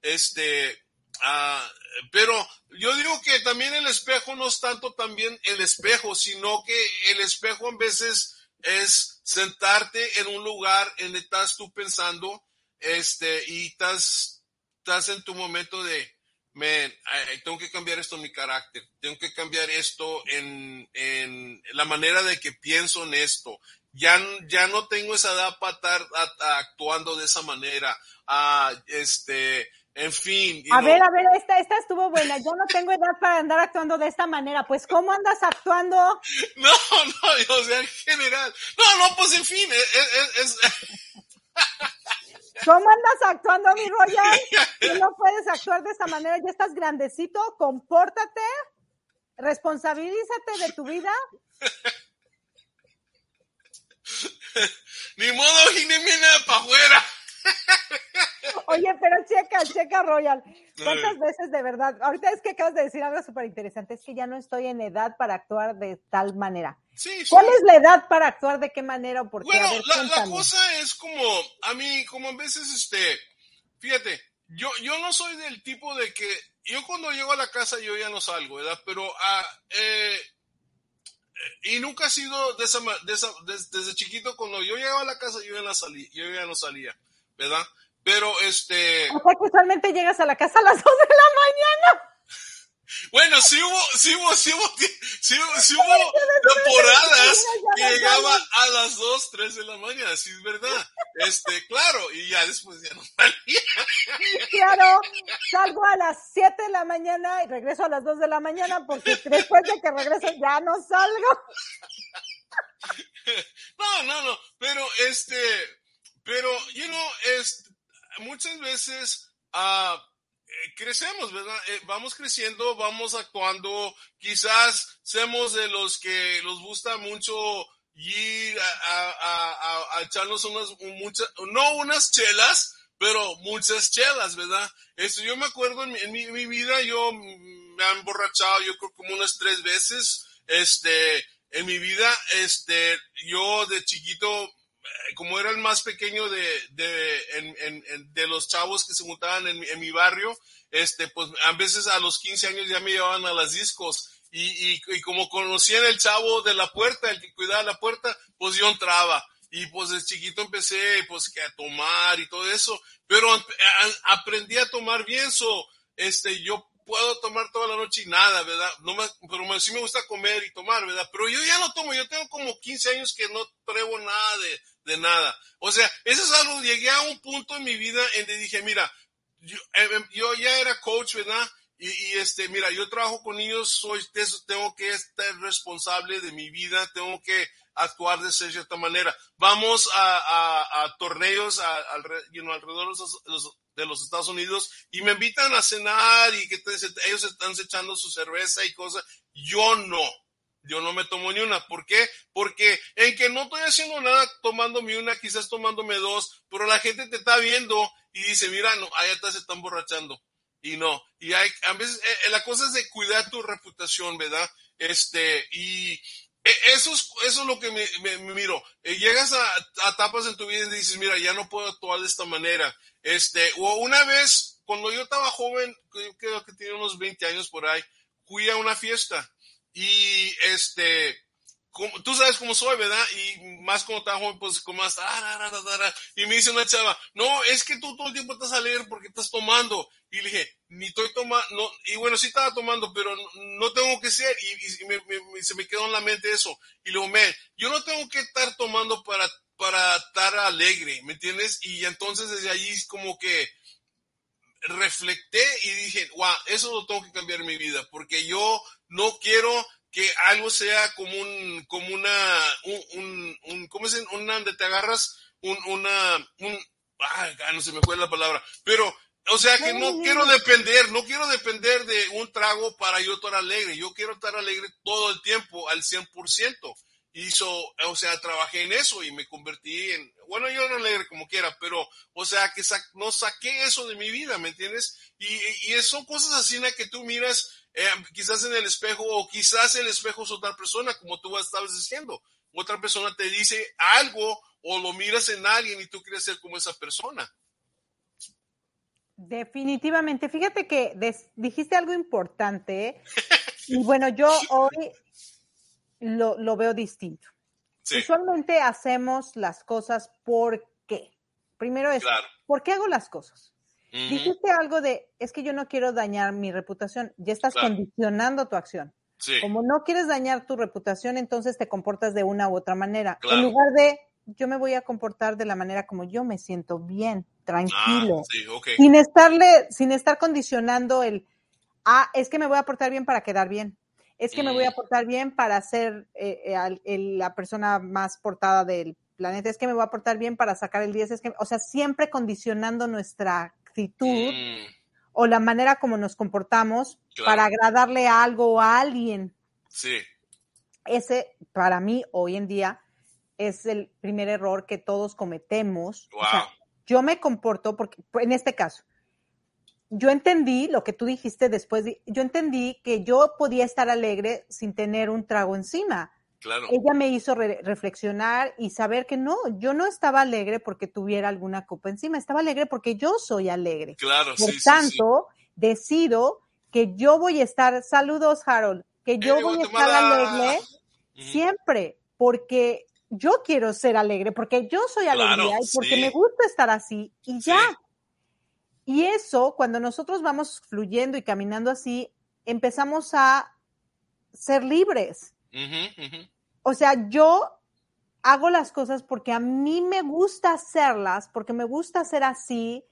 Este, uh, pero yo digo que también el espejo no es tanto también el espejo, sino que el espejo a veces es sentarte en un lugar en donde estás tú pensando este, y estás, en tu momento de, man, tengo que cambiar esto en mi carácter, tengo que cambiar esto en la manera de que pienso en esto, ya, ya no tengo esa edad para estar actuando de esa manera. Ah, este, en fin. A ver, a ver, esta, esta estuvo buena. Yo no tengo edad para andar actuando de esta manera. Pues, ¿cómo andas actuando? No, no, o sea, en general. No, no, pues, en fin, es... ¿Cómo andas actuando, mi Royal? Que no puedes actuar de esta manera. Ya estás grandecito, compórtate, responsabilízate de tu vida Ni modo, Jinemina, para afuera. Oye, pero checa, checa, Royal. ¿Cuántas veces de verdad? Ahorita es que acabas de decir algo súper interesante, es que ya no estoy en edad para actuar de tal manera. Sí, ¿Cuál es la edad para actuar de qué manera o por qué? Bueno, la, cosa es como, a mí, como a veces, este, fíjate, yo, yo no soy del tipo de que, yo cuando llego a la casa yo ya no salgo, ¿verdad? Pero, ah, eh, y nunca ha sido de esa, de esa desde, chiquito cuando yo llegaba a la casa yo ya no salía, yo ya no salía, ¿verdad? Pero este... O sea, que usualmente llegas a la casa a las 2 de la mañana. Bueno, sí hubo, sí hubo, sí hubo, sí hubo, sí hubo temporadas que llegaba a las 2, 3 de la mañana, sí es verdad. Este, claro, y ya después ya no salía. Claro, salgo a las 7 de la mañana y regreso a las 2 de la mañana porque después de que regreso ya no salgo. No, no, no, pero este, pero, you know, es, muchas veces, eh, crecemos, ¿verdad? Eh, vamos creciendo, vamos actuando, quizás seamos de los que nos gusta mucho ir a, echarnos unas, muchas, no unas chelas, pero muchas chelas, ¿verdad? Esto yo me acuerdo en, mi, vida, yo me han emborrachado, yo creo como unas tres veces, este, en mi vida, este, yo de chiquito, eh, como era el más pequeño de, de, de los chavos que se juntaban en, en mi barrio, este, pues a veces a los 15 años ya me llevaban a las discos y, y, como conocían el chavo de la puerta, el que cuidaba la puerta, pues yo entraba. Y pues de chiquito empecé pues que a tomar y todo eso, pero aprendí a tomar bien, so, este, yo puedo tomar toda la noche y nada, ¿verdad? No me, pero sí me gusta comer y tomar, ¿verdad? Pero yo ya no tomo, yo tengo como 15 años que no pruebo nada de, de nada. O sea, eso es algo, llegué a un punto en mi vida en que dije, mira, yo, eh, em, yo ya era coach, ¿verdad? Y, y, este, mira, yo trabajo con niños, soy, tengo que estar responsable de mi vida, tengo que actuar de cierta manera. Vamos a, torneos a, you know, alrededor de los, los, de los, Estados Unidos y me invitan a cenar y que te, ellos están echando su cerveza y cosas. Yo no. Yo no me tomo ni una. ¿Por qué? Porque en que no estoy haciendo nada tomándome una, quizás tomándome dos, pero la gente te está viendo y dice, mira, no, allá te se están borrachando. Y no. Y hay, a veces, eh, la cosa es de cuidar tu reputación, ¿verdad? Este, y, eso es, eso es lo que me, miro. Eh, llegas a, a, etapas en tu vida y dices, mira, ya no puedo actuar de esta manera. Este, o una vez, cuando yo estaba joven, creo que tenía unos 20 años por ahí, fui a una fiesta y este, como, tú sabes cómo soy, ¿verdad? Y más cuando estaba joven, pues como más, ah, y me dice una chava, no, es que tú todo el tiempo estás a porque estás tomando. Y le dije, ni estoy tomando, no, y bueno, sí estaba tomando, pero no, tengo que ser, y, y me, me, se me quedó en la mente eso. Y luego, me, yo no tengo que estar tomando para, para estar alegre, ¿me entiendes? Y entonces desde allí como que reflecté y dije, wow, eso lo tengo que cambiar en mi vida, porque yo no quiero que algo sea como un, como una, un, un, un ¿cómo es? Una donde te agarras un, una, un, ah, no se me fue la palabra, pero, o sea que no quiero depender, no quiero depender de un trago para yo estar alegre, yo quiero estar alegre todo el tiempo, al 100%. Hizo, o sea, trabajé en eso y me convertí en, bueno, yo no alegre como quiera, pero, o sea, que sa no saqué eso de mi vida, ¿me entiendes? Y, y son cosas así en que tú miras, eh, quizás en el espejo o quizás el espejo es otra persona, como tú estabas diciendo. Otra persona te dice algo o lo miras en alguien y tú quieres ser como esa persona. Definitivamente. Fíjate que dijiste algo importante y bueno, yo hoy lo, lo veo distinto. Sí. Usualmente hacemos las cosas por qué. Primero es, claro. ¿por qué hago las cosas? Uh -huh. Dijiste algo de, es que yo no quiero dañar mi reputación, ya estás claro. condicionando tu acción. Sí. Como no quieres dañar tu reputación, entonces te comportas de una u otra manera. Claro. En lugar de, yo me voy a comportar de la manera como yo me siento bien, tranquilo, ah, sí, okay. sin estarle, sin estar condicionando el, ah, es que me voy a portar bien para quedar bien. Es que me voy a portar bien para ser eh, eh, el, la persona más portada del planeta. Es que me voy a portar bien para sacar el 10. Es que, o sea, siempre condicionando nuestra actitud mm. o la manera como nos comportamos claro. para agradarle a algo o a alguien. Sí. Ese, para mí, hoy en día, es el primer error que todos cometemos. Wow. O sea, yo me comporto, porque en este caso, yo entendí lo que tú dijiste después, de, yo entendí que yo podía estar alegre sin tener un trago encima. Claro. Ella me hizo re reflexionar y saber que no, yo no estaba alegre porque tuviera alguna copa encima, estaba alegre porque yo soy alegre. Claro, Por sí, tanto, sí, sí. decido que yo voy a estar, saludos Harold, que yo hey, voy Guatemala. a estar alegre uh -huh. siempre, porque yo quiero ser alegre, porque yo soy alegría claro, y porque me gusta estar así y ya. Y eso, cuando nosotros vamos fluyendo y caminando así, empezamos a ser libres. Uh -huh, uh -huh. O sea, yo hago las cosas porque a mí me gusta hacerlas, porque me gusta hacer así,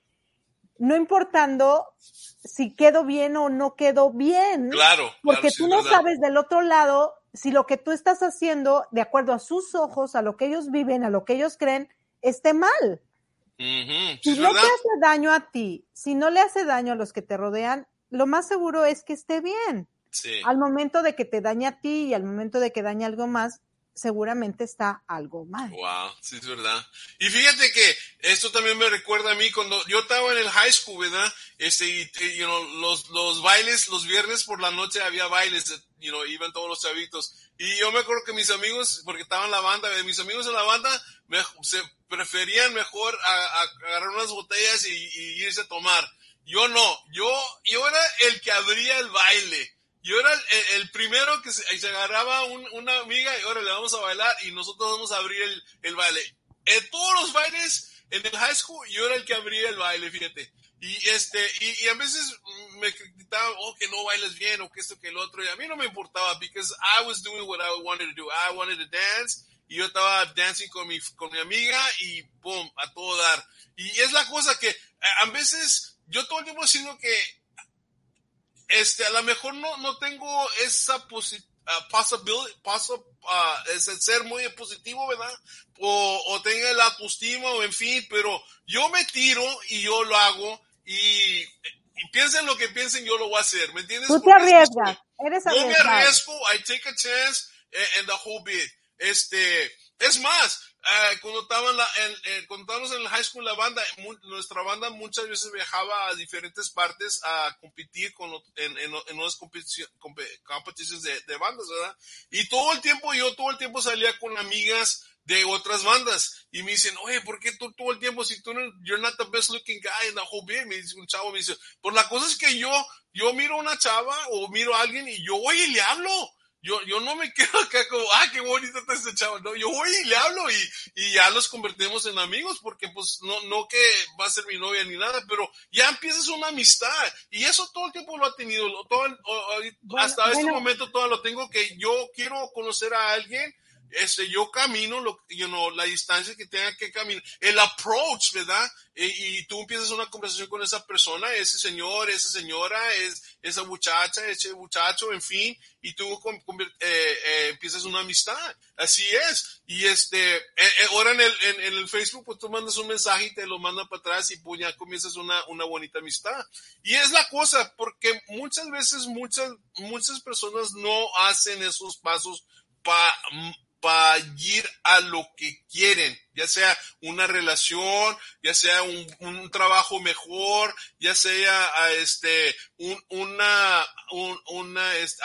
no importando si quedo bien o no quedo bien. Claro. Porque claro, tú sí, no verdad. sabes del otro lado si lo que tú estás haciendo, de acuerdo a sus ojos, a lo que ellos viven, a lo que ellos creen, esté mal. Uh -huh. Si no verdad. te hace daño a ti, si no le hace daño a los que te rodean, lo más seguro es que esté bien. Sí. Al momento de que te daña a ti y al momento de que daña algo más, seguramente está algo mal. Wow, sí es verdad. Y fíjate que esto también me recuerda a mí cuando yo estaba en el high school, ¿verdad? Este, y, y you know, los, los bailes, los viernes por la noche había bailes, you know, iban todos los chavitos. Y yo me acuerdo que mis amigos, porque estaban la banda, mis amigos en la banda me, se preferían mejor a, a agarrar unas botellas y, y irse a tomar. Yo no, yo, yo era el que abría el baile yo era el, el primero que se, se agarraba un, una amiga y ahora le vamos a bailar y nosotros vamos a abrir el, el baile. En todos los bailes en el high school yo era el que abría el baile, fíjate. Y, este, y, y a veces me criticaban, oh, que no bailas bien, o que esto, que el otro. Y a mí no me importaba, because I was doing what I wanted to do. I wanted to dance. Y yo estaba dancing con mi, con mi amiga y boom, a todo dar. Y es la cosa que a veces yo todo el tiempo siento que este, a lo mejor no, no tengo esa posibilidad possibility, es el ser muy positivo, ¿verdad? O, o tenga la autoestima, o en fin, pero yo me tiro y yo lo hago y, piensen lo que piensen, yo lo voy a hacer, ¿me entiendes? Tú te arriesgas, eres Yo me arriesgo, I take a chance and the whole bit. Este, es más, Uh, cuando, la, en, eh, cuando estábamos en el high school, la banda, nuestra banda muchas veces viajaba a diferentes partes a competir con, en, en, en unas competiciones de, de, bandas, ¿verdad? Y todo el tiempo, yo todo el tiempo salía con amigas de otras bandas y me dicen, oye, ¿por qué tú todo el tiempo, si tú no, you're not the best looking guy in the whole band? Me dice un chavo, me dice, pues la cosa es que yo, yo miro a una chava o miro a alguien y yo voy y le hablo yo, yo no me quedo acá como, ah, qué bonito está este chavo. No, yo voy y le hablo y, y ya los convertimos en amigos porque pues no, no que va a ser mi novia ni nada, pero ya empiezas una amistad y eso todo el tiempo lo ha tenido, todo, hasta este momento todo lo tengo que yo quiero conocer a alguien este, yo camino lo, you know, la distancia que tenga que caminar, el approach, ¿verdad? Y, y, tú empiezas una conversación con esa persona, ese señor, esa señora, es, esa muchacha, ese muchacho, en fin, y tú eh, eh, empiezas una amistad. Así es. Y este, eh, eh, ahora en el, en, en, el Facebook, pues tú mandas un mensaje y te lo mandan para atrás y pues ya comienzas una, una bonita amistad. Y es la cosa, porque muchas veces muchas, muchas personas no hacen esos pasos para para ir a lo que quieren, ya sea una relación, ya sea un, un trabajo mejor, ya sea a este un, una un una este,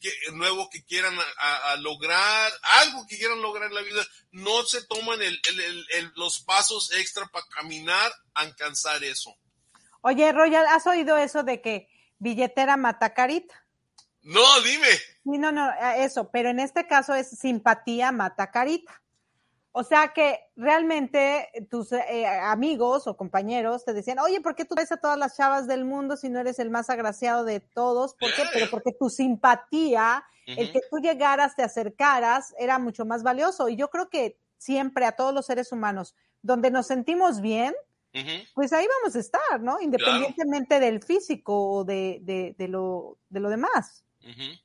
que, nuevo que quieran a, lograr, algo que quieran lograr en la vida, no se toman el, el, el, los pasos extra para caminar a alcanzar eso. Oye, Royal, ¿has oído eso de que billetera mata carita? No, dime. Sí, no, no, eso, pero en este caso es simpatía mata carita. O sea que realmente tus eh, amigos o compañeros te decían, oye, ¿por qué tú ves a todas las chavas del mundo si no eres el más agraciado de todos? ¿Por qué? Pero porque tu simpatía, uh -huh. el que tú llegaras, te acercaras, era mucho más valioso. Y yo creo que siempre a todos los seres humanos, donde nos sentimos bien, uh -huh. pues ahí vamos a estar, ¿no? Independientemente claro. del físico o de, de, de, lo, de lo demás. Uh -huh.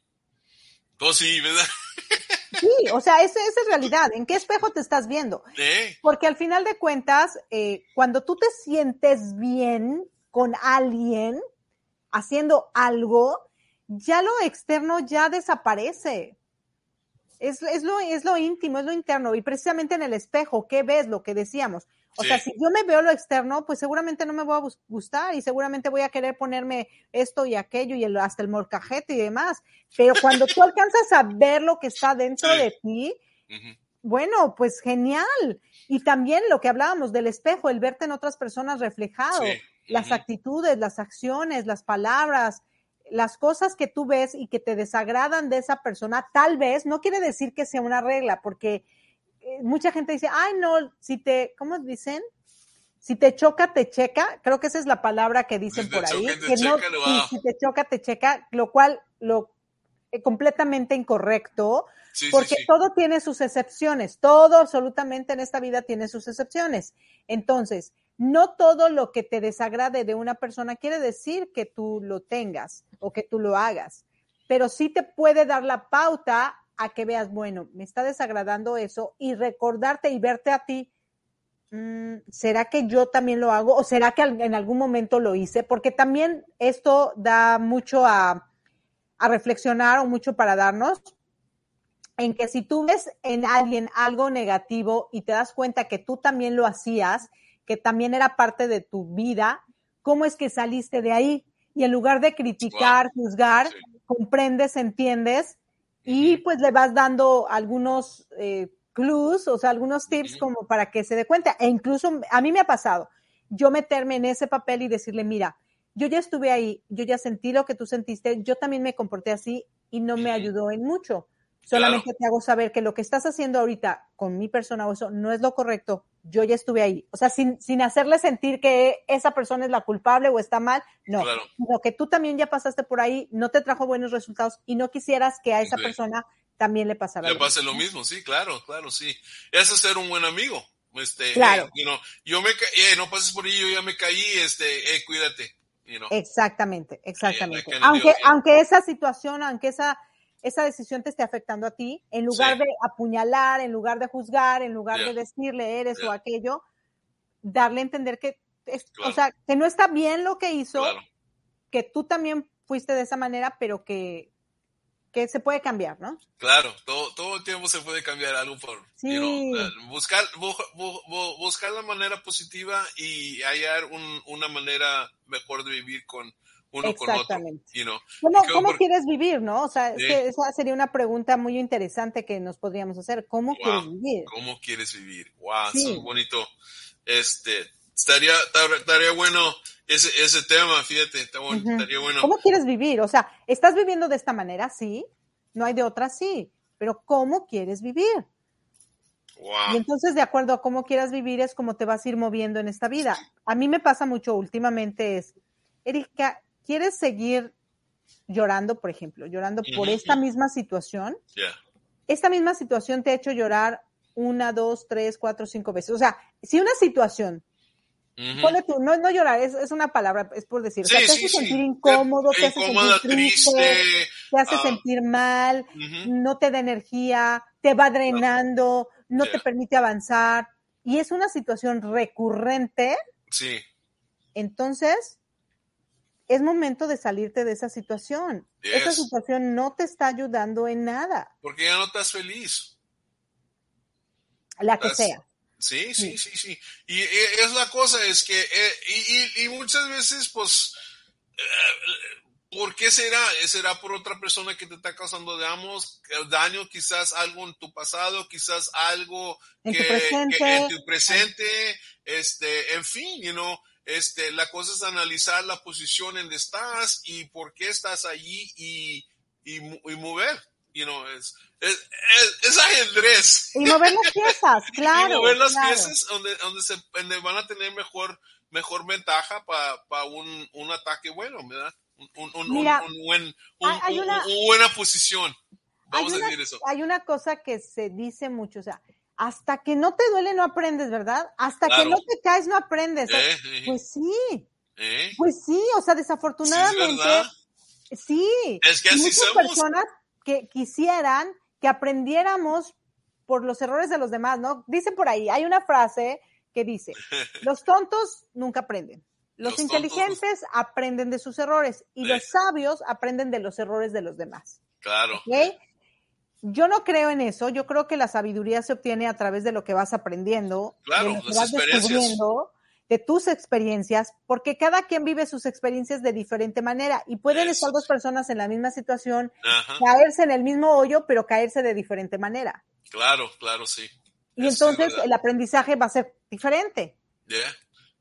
Pues sí, ¿verdad? Sí, o sea, esa, esa, es realidad. ¿En qué espejo te estás viendo? Porque al final de cuentas, eh, cuando tú te sientes bien con alguien haciendo algo, ya lo externo ya desaparece. Es, es, lo, es lo íntimo, es lo interno. Y precisamente en el espejo, ¿qué ves? Lo que decíamos. O sí. sea, si yo me veo lo externo, pues seguramente no me voy a gustar y seguramente voy a querer ponerme esto y aquello y el, hasta el molcajete y demás. Pero cuando tú alcanzas a ver lo que está dentro sí. de ti, uh -huh. bueno, pues genial. Y también lo que hablábamos del espejo, el verte en otras personas reflejado, sí. uh -huh. las actitudes, las acciones, las palabras, las cosas que tú ves y que te desagradan de esa persona, tal vez no quiere decir que sea una regla, porque mucha gente dice, ay, no, si te, ¿cómo dicen? Si te choca, te checa. Creo que esa es la palabra que dicen si por ahí. Que checa, no, wow. si, si, te choca, te checa, lo cual lo eh, completamente incorrecto, sí, porque sí, sí. todo tiene sus excepciones. Todo absolutamente en esta vida tiene sus excepciones. Entonces, no todo lo que te desagrade de una persona quiere decir que tú lo tengas o que tú lo hagas, pero sí te puede dar la pauta a que veas, bueno, me está desagradando eso y recordarte y verte a ti, mmm, ¿será que yo también lo hago o será que en algún momento lo hice? Porque también esto da mucho a, a reflexionar o mucho para darnos en que si tú ves en alguien algo negativo y te das cuenta que tú también lo hacías, que también era parte de tu vida, ¿cómo es que saliste de ahí? Y en lugar de criticar, juzgar, comprendes, entiendes y pues le vas dando algunos eh, clues, o sea, algunos tips como para que se dé cuenta. E incluso a mí me ha pasado yo meterme en ese papel y decirle, mira, yo ya estuve ahí, yo ya sentí lo que tú sentiste, yo también me comporté así y no me ayudó en mucho. Solamente te hago saber que lo que estás haciendo ahorita con mi persona o eso no es lo correcto. Yo ya estuve ahí. O sea, sin, sin hacerle sentir que esa persona es la culpable o está mal. No. Claro. Sino que tú también ya pasaste por ahí, no te trajo buenos resultados y no quisieras que a esa Sí. persona también le pasara Le lo pasa lo mismo, sí, claro, claro, sí. Eso es ser un buen amigo. Este, Claro. eh, you know, yo me eh, no pases por ahí, yo ya me caí, este, eh, cuídate. You know. Exactamente, exactamente. kind of aunque, aunque esa situación, aunque esa, esa decisión te esté afectando a ti, en lugar Sí. de apuñalar, en lugar de juzgar, en lugar Yeah. de decirle eres o aquello, darle a entender que, es- o sea, que no está bien lo que hizo, Claro, que tú también fuiste de esa manera, pero que, que se puede cambiar, ¿no? claro, todo, todo el tiempo se puede cambiar algo por, you know, Sí. eh, buscar, bu- bu- bu- buscar la manera positiva y hallar un- una manera mejor de vivir con uno con otro. Exactamente. You know. ¿Cómo, quieres vivir, no? O sea, es Sí. que esa sería una pregunta muy interesante que nos podríamos hacer. ¿Cómo Wow. quieres vivir? ¿Cómo quieres vivir? Wow, Sí. eso es bonito. Este, estaría, estaría- bueno ese, ese tema, fíjate, está bueno, estaría bueno. ¿Cómo quieres vivir? O sea, ¿estás viviendo de esta manera? Sí. No hay de otra, sí. Pero ¿cómo quieres vivir? Y entonces, de acuerdo a cómo quieras vivir, es como te vas a ir moviendo en esta vida. A mí me pasa mucho últimamente es, Erika, ¿quieres seguir llorando, por ejemplo, llorando por esta misma situación? Yeah. Esta misma situación te ha hecho llorar una, dos, tres, cuatro, cinco veces. O sea, si una situación Ujú. Ponle tú, no, no llorar, es, es una palabra, es por decir. o sea, Sí, te sí, hace sí. sentir incómodo, te hace Incómoda, sentir triste, triste. te hace ah, sentir mal, no te da energía, te va drenando, no te permite avanzar. Y es una situación recurrente, Sí, entonces es momento de salirte de esa situación. Esa situación no te está ayudando en nada, porque ya no estás feliz. la que Estás- sea. Sí, sí, sí, sí. Y eh, es la cosa, es que, eh, y, y- y muchas veces, pues, eh, ¿por qué será? ¿Será por otra persona que te está causando daños, daño, quizás algo en tu pasado, quizás algo En tu presente. que en tu presente, este, en fin, you know, este, la cosa es analizar la posición en que estás y por qué estás allí y, y, y mover, you know, es, es, es, es ajedrez Y mover las piezas, claro. y mover las claro. piezas donde, donde, se, donde van a tener mejor, mejor ventaja para un, un ataque bueno, ¿verdad? Un, un, un, Mira, un, un buen, hay- una- un buena posición. Vamos hay a una, decir eso. hay una cosa que se dice mucho, o sea, hasta que no te duele no aprendes, ¿verdad? Hasta Claro. que no te caes no aprendes. Eh, eh, Pues sí, eh. pues sí, o sea, desafortunadamente, sí. Es que así muchas somos. personas que quisieran que aprendiéramos por los errores de los demás, ¿no? Dicen por ahí, hay una frase que dice, los tontos nunca aprenden. Los, Los tontos- inteligentes aprenden de sus errores y los sabios aprenden de los errores de los demás. Claro. ¿ok? Yo no creo en eso. Yo creo que la sabiduría se obtiene a través de lo que vas aprendiendo, Claro, de lo que las vas descubriendo, de tus experiencias, porque cada quien vive sus experiencias de diferente manera y pueden Eso. estar dos personas en la misma situación, Ajá. caerse en el mismo hoyo, pero caerse de diferente manera. Claro, claro, sí. Y Eso entonces el aprendizaje va a ser diferente. Yeah.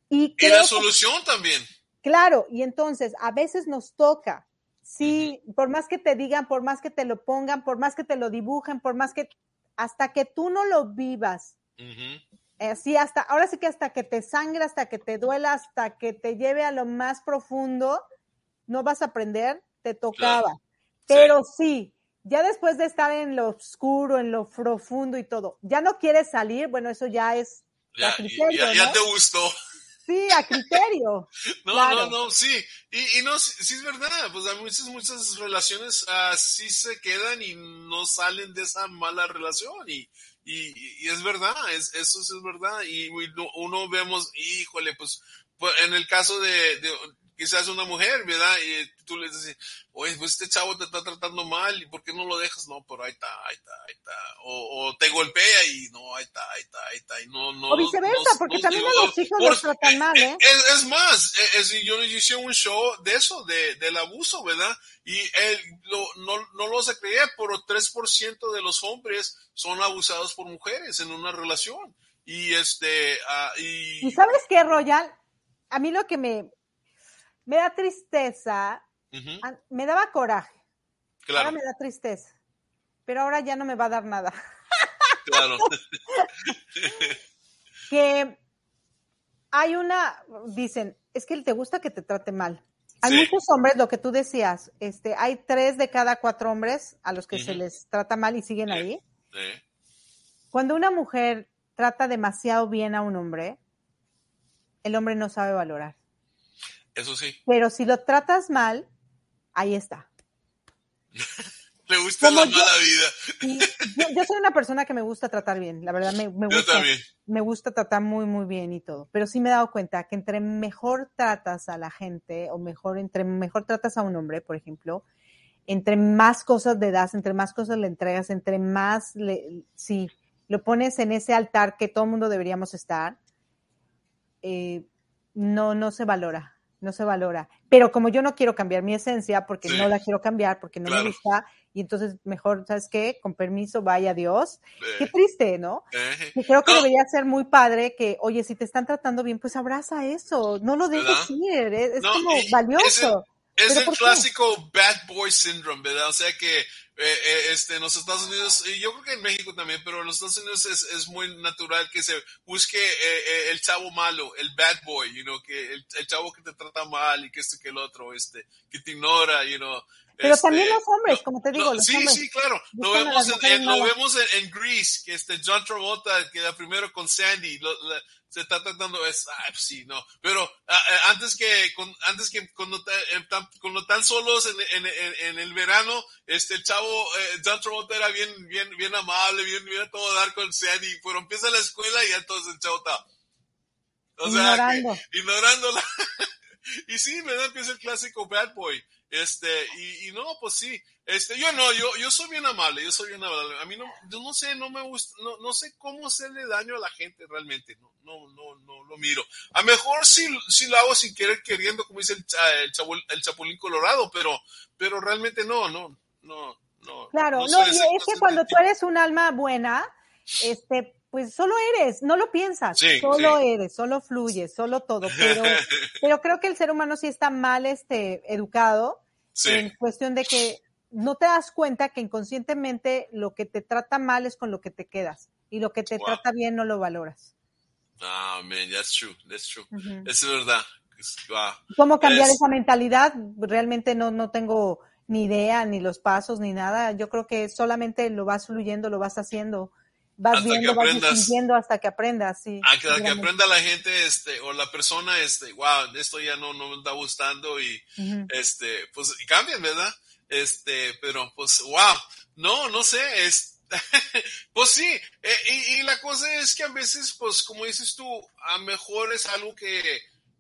Y, la que- solución también. Claro, y entonces a veces nos toca, sí, por más que te digan, por más que te lo pongan, por más que te lo dibujen, por más que, hasta que tú no lo vivas, Ujú. eh, sí, hasta, ahora sí que hasta que te sangre, hasta que te duela, hasta que te lleve a lo más profundo, no vas a aprender, te tocaba. Pero sí, ya después de estar en lo oscuro, en lo profundo y todo, ya no quieres salir, bueno, eso ya es Ya, criterio, ya, ya ¿no? te gustó. Sí, a criterio. No, Claro. no, no, sí. Y, y no, sí, sí es verdad. Pues hay muchas, muchas relaciones así se quedan y no salen de esa mala relación. Y, y, y es verdad, es, eso sí es verdad. Y uno- vemos, híjole, pues, pues, en el caso de, de quizás una mujer, ¿verdad? Y tú le dices, oye, pues este chavo te está tratando mal, ¿y por qué no lo dejas? No, pero ahí está, ahí está, ahí está. O, o te golpea y no, ahí está, ahí está, ahí está. Y no, no, O viceversa, no- porque no- también a los hijos por- los tratan mal, ¿eh? es, es más, eh, es- yo hice un show de eso, de, del abuso, ¿verdad? Y él lo, no, no lo se creía, pero 3% de los hombres son abusados por mujeres en una relación. Y este, ah, y, ¿Y sabes qué, Royal? A mí lo que me, me da tristeza, me daba coraje, ahora me da tristeza. pero ahora ya no me va a dar nada. Claro. que hay una, dicen, es que te gusta que te trate mal. Hay Sí. muchos hombres, lo que tú decías, este, hay tres de cada cuatro hombres a los que se les trata mal y siguen Sí. ahí. Cuando una mujer trata demasiado bien a un hombre, el hombre no sabe valorar. Eso sí. Pero si lo tratas mal, ahí está. Le gusta Como la yo- mala vida. Yo, yo soy una persona que me gusta tratar bien, la verdad me, me Yo gusta, también. me gusta tratar muy muy bien y todo, pero sí me he dado cuenta que entre mejor tratas a la gente o mejor entre mejor tratas a un hombre, por ejemplo, entre más cosas le das, entre más cosas le entregas, entre más le, sí, lo pones en ese altar que todo el mundo deberíamos estar, eh, no no se valora, no se valora. Pero como yo no quiero cambiar mi esencia porque Sí. no la quiero cambiar porque no Claro. me gusta y entonces mejor, ¿sabes qué? Con permiso, vaya Dios. Qué triste, ¿no? eh. Y creo que No. debería ser muy padre que, oye, si te están tratando bien, pues abraza eso, no lo dejes ¿Verdad? ir, es, es como valioso. Es ¿Pero el qué? clásico bad boy syndrome, ¿verdad? O sea que eh, eh, este, en los Estados Unidos, y yo creo que en México también, pero en los Estados Unidos es, es muy natural que se busque eh, eh, el chavo malo, el bad boy, you know, que el, el chavo que te trata mal y que esto que el otro, este, que te ignora, you know. Pero este, también los hombres, no, como te digo, no, los sí, hombres sí, claro. Lo vemos, en, en- lo vemos en, en Grease, que este John Travolta queda primero con Sandy, lo- la- se está tratando, es, ah, pues sí, no. Pero ah, eh, antes que, con- antes que cuando, ta- tan, cuando tan solos en, en, en, en el verano, este, el chavo, eh, John Travolta era bien, bien, bien amable, bien, bien a todo dar con Sandy, pero empieza la escuela y ya entonces el chavo está, o sea, Ignorando. ignorándola. y sí, ¿verdad? Empieza el clásico bad boy. Este, y, y no, pues sí. Este, yo no, yo, yo soy bien amable, yo soy bien amable. A mí no, yo no sé, no me gusta, no, no sé cómo hacerle daño a la gente realmente. No, no, no, no lo miro. A lo mejor sí, sí lo hago sin querer queriendo, como dice el, el, chapul- el chapulín colorado, pero, pero realmente no, no, no, no. Claro, no, y es que cuando tú eres un alma buena, este, pues solo eres, no lo piensas, Sí, solo sí. eres, solo fluyes, solo todo, pero, pero creo que el ser humano sí está mal este, educado Sí. en cuestión de que no te das cuenta que inconscientemente lo que te trata mal es con lo que te quedas y lo que te Wow. trata bien no lo valoras. Ah, man, that's true, that's true. Ujú. Es verdad. Wow. ¿Cómo cambiar Es- esa mentalidad? Realmente no, no tengo ni idea, ni los pasos, ni nada. Yo creo que solamente lo vas fluyendo, lo vas haciendo, vas Hasta que viendo, vas distinguiendo hasta que aprendas. Sí, a que, a que aprenda la gente este o la persona este wow esto ya no, no me está gustando y este pues cambian verdad este pero pues wow no no sé es pues sí eh, y, y la cosa es que a veces pues como dices tú a mejor es algo que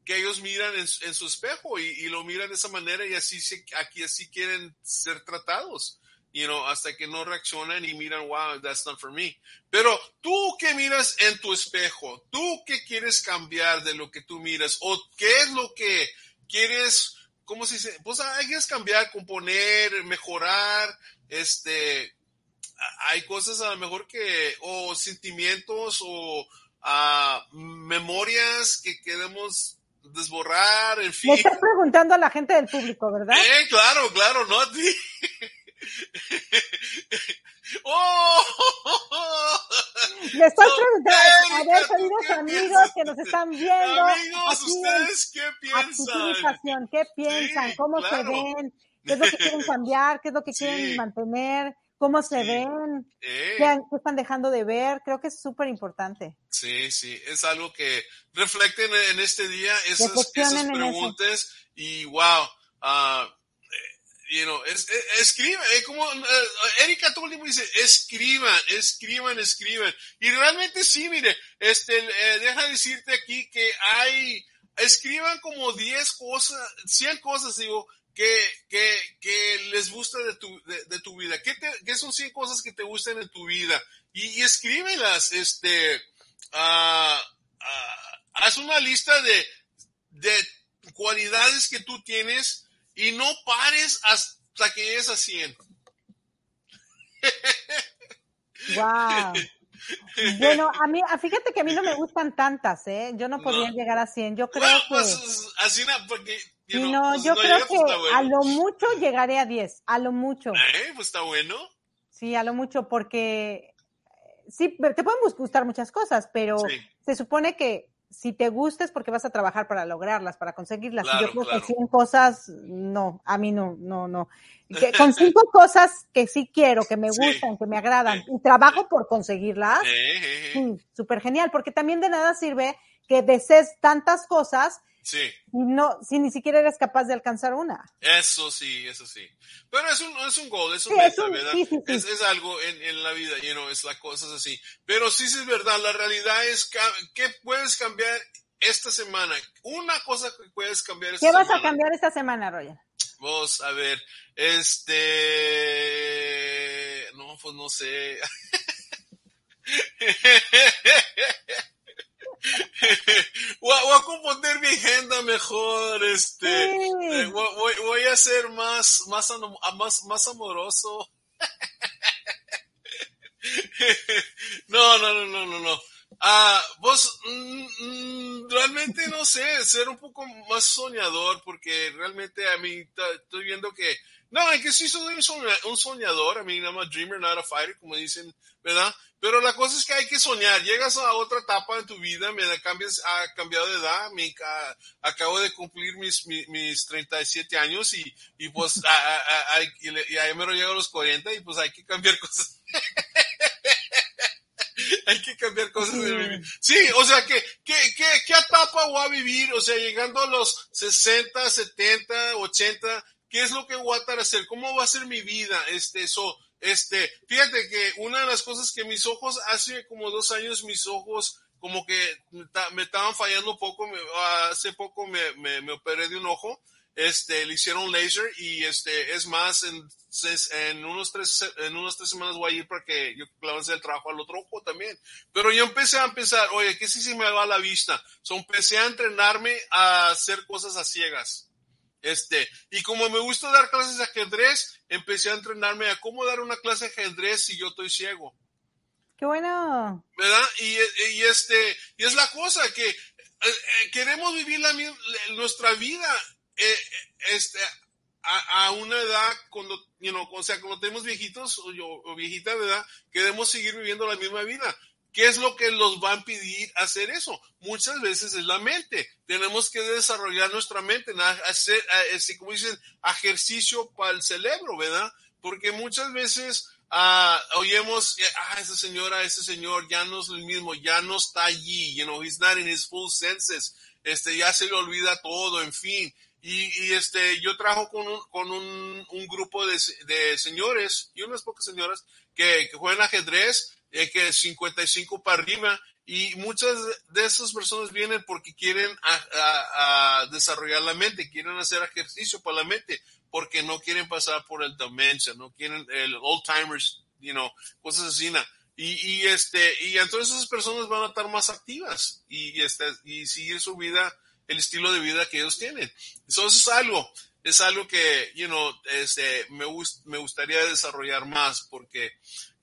que ellos miran en, su- en su espejo y, y lo miran de esa manera y así se, aquí así quieren ser tratados you know, hasta que no reaccionan y miran, wow, that's not for me. Pero tú que miras en tu espejo, tú que quieres cambiar de lo que tú miras, o qué es lo que quieres, ¿cómo se dice? Pues hay que cambiar, componer, mejorar, este, hay cosas a lo mejor que, o sentimientos, o ah, memorias que queremos desborrar, en fin. Me estás preguntando a la gente del público, ¿verdad? Eh, claro, claro, no a ti. ¡Oh! Le estoy preguntando a ver, ¿tú queridos amigos que nos están viendo. Amigos, aquí en ¿ustedes qué piensan? ¿qué piensan? Sí, ¿Cómo claro. se ven? ¿Qué es lo que quieren cambiar? ¿Qué es lo que Sí. quieren mantener? ¿Cómo se Sí. ven? Eh, ¿Qué, qué están dejando de ver? Creo que es súper importante. sí, sí, es algo que reflecten en este día esas, esas en preguntas y wow, ah, eh, you es, es- eh, como eh, Erika todo el tiempo dice, escriban, escriban, escriban. Y realmente sí, mire, este, eh, deja decirte aquí que hay, escriban como 10 cosas, 100 cosas, digo, que, que, les gusta de tu, de, de tu vida. ¿Qué, qué son 100 cosas que te gustan en tu vida? Y, escríbelas, este, ah, haz una lista de, de cualidades que tú tienes y no pares hasta que llegues a 100. Wow. Bueno, a mí, fíjate que a mí no me gustan tantas, ¿eh? Yo no podría No. llegar a 100. Yo creo que... pues, así na- porque, you Sí, know, no, pues, yo no creo llegas, que pues, bueno. a lo mucho llegaré a 10, a lo mucho. Eh, pues está bueno. Sí, a lo mucho, porque sí, te pueden gustar muchas cosas, pero Sí. se supone que si te gusta es porque vas a trabajar para lograrlas, para conseguirlas. Claro, yo creo claro. que 100 cosas, no, a mí no, no, no. Que con cinco cosas que sí quiero, que me Sí. gustan, que me agradan, y trabajo por conseguirlas, sí, súper genial, porque también de nada sirve que desees tantas cosas Sí, y no, si ni siquiera eres capaz de alcanzar una. eso sí, eso sí. Pero es un, es un goal, es un Sí, es meta, un- ¿verdad? sí, sí, sí. Es, es algo en, en la vida, you know, es la cosa es así. Pero sí, sí es verdad, la realidad es que puedes cambiar esta semana. Una cosa que puedes cambiar esta ¿Qué vas semana. a cambiar esta semana, Royal? Vos, a ver, este... No, pues no sé. voy, a- voy a componer mi agenda mejor, este... Sí. eh, voy, voy- a ser más, más, más, más amoroso. no, no, no, no, no, no. Ah, vos, mm, mm, realmente no sé, ser un poco más soñador, porque realmente a mí estoy viendo que, no, es que sí soy un soña- un soñador, a mí I'm a dreamer, not a fighter, como dicen, ¿verdad? Pero la cosa es que hay que soñar, llegas a otra etapa de tu vida, me cambias, ha cambiado de edad, me, ca- acabo de cumplir mis, mis, mis 37 años y, y pues, a, a- a- y, ahí me lo llego a los 40 y pues hay que cambiar cosas. hay que cambiar cosas de mi vida. Sí, o sea, ¿qué, qué, qué, ¿qué etapa voy a vivir? O sea, llegando a los 60, 70, 80, ¿qué es lo que voy a estar a hacer? ¿Cómo va a ser mi vida? Este, eso, este, fíjate que una de las cosas que mis ojos, hace como dos años, mis ojos como que me ta- me estaban fallando un poco, hace poco me, me, operé de un ojo, este, le hicieron laser y este, es más, en, en unos tres, en unas tres semanas voy a ir para que yo avance el trabajo al otro ojo también. Pero yo empecé a pensar, oye, ¿qué si se me va la vista? So, empecé a entrenarme a hacer cosas a ciegas. Este, y como me gusta dar clases de ajedrez, empecé a entrenarme a cómo dar una clase de ajedrez si yo estoy ciego. Qué bueno. ¿verdad? Y, y este, y es la cosa que eh, eh, queremos vivir la, nuestra vida eh, este, a, a una edad cuando, you know, o sea, cuando tenemos viejitos o, o viejita, ¿verdad? Queremos seguir viviendo la misma vida. ¿Qué es lo que nos va a impedir hacer eso? Muchas veces es la mente. Tenemos que desarrollar nuestra mente, hacer, eh, este, como dicen, ejercicio para el cerebro, ¿verdad? Porque muchas veces oyemos, eh, ah, esa señora, ese señor ya no es el mismo, ya no está allí, you know, he's not in his full senses, este, ya se le olvida todo, en fin. Y, y, este, yo trabajo con un, con un, un grupo de, de señores y unas pocas señoras que, que juegan ajedrez, eh, que es 55 para arriba, y muchas de esas personas vienen porque quieren a- a- a desarrollar la mente, quieren hacer ejercicio para la mente, porque no quieren pasar por el demencia, no quieren el old timers, you know, cosas así. na. Y, y este, y entonces esas personas van a estar más activas y, y este, y seguir su vida, el estilo de vida que ellos tienen. Eso es algo, es algo que, you know, este, me, me gustaría desarrollar más porque,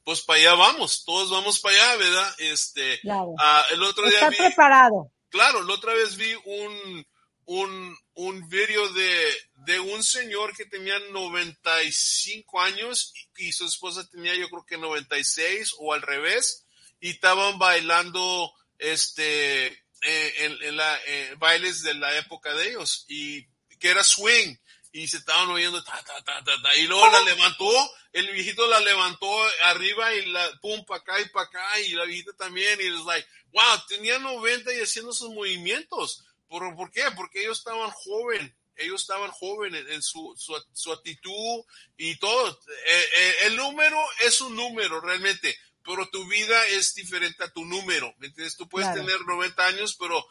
pues para allá vamos, todos vamos para allá, ¿verdad? Este, Claro. ah, el otro día Estar vi, preparado. claro, la otra vez vi un, un, un video de, de un señor que tenía 95 años y, y su esposa tenía yo creo que 96 o al revés y estaban bailando este eh, en, en la eh, bailes de la época de ellos y que era swing y se estaban oyendo ta, ta, ta, ta, ta, y luego la levantó, el viejito la levantó arriba y la pum para acá y para acá y la viejita también y es like, wow, tenía 90 y haciendo sus movimientos. ¿Por, por qué? Porque ellos estaban joven, ellos estaban jóvenes en su, su, su actitud y todo. Eh, eh, el número es un número realmente, pero tu vida es diferente a tu número, ¿me entiendes? Tú puedes Claro. tener 90 años, pero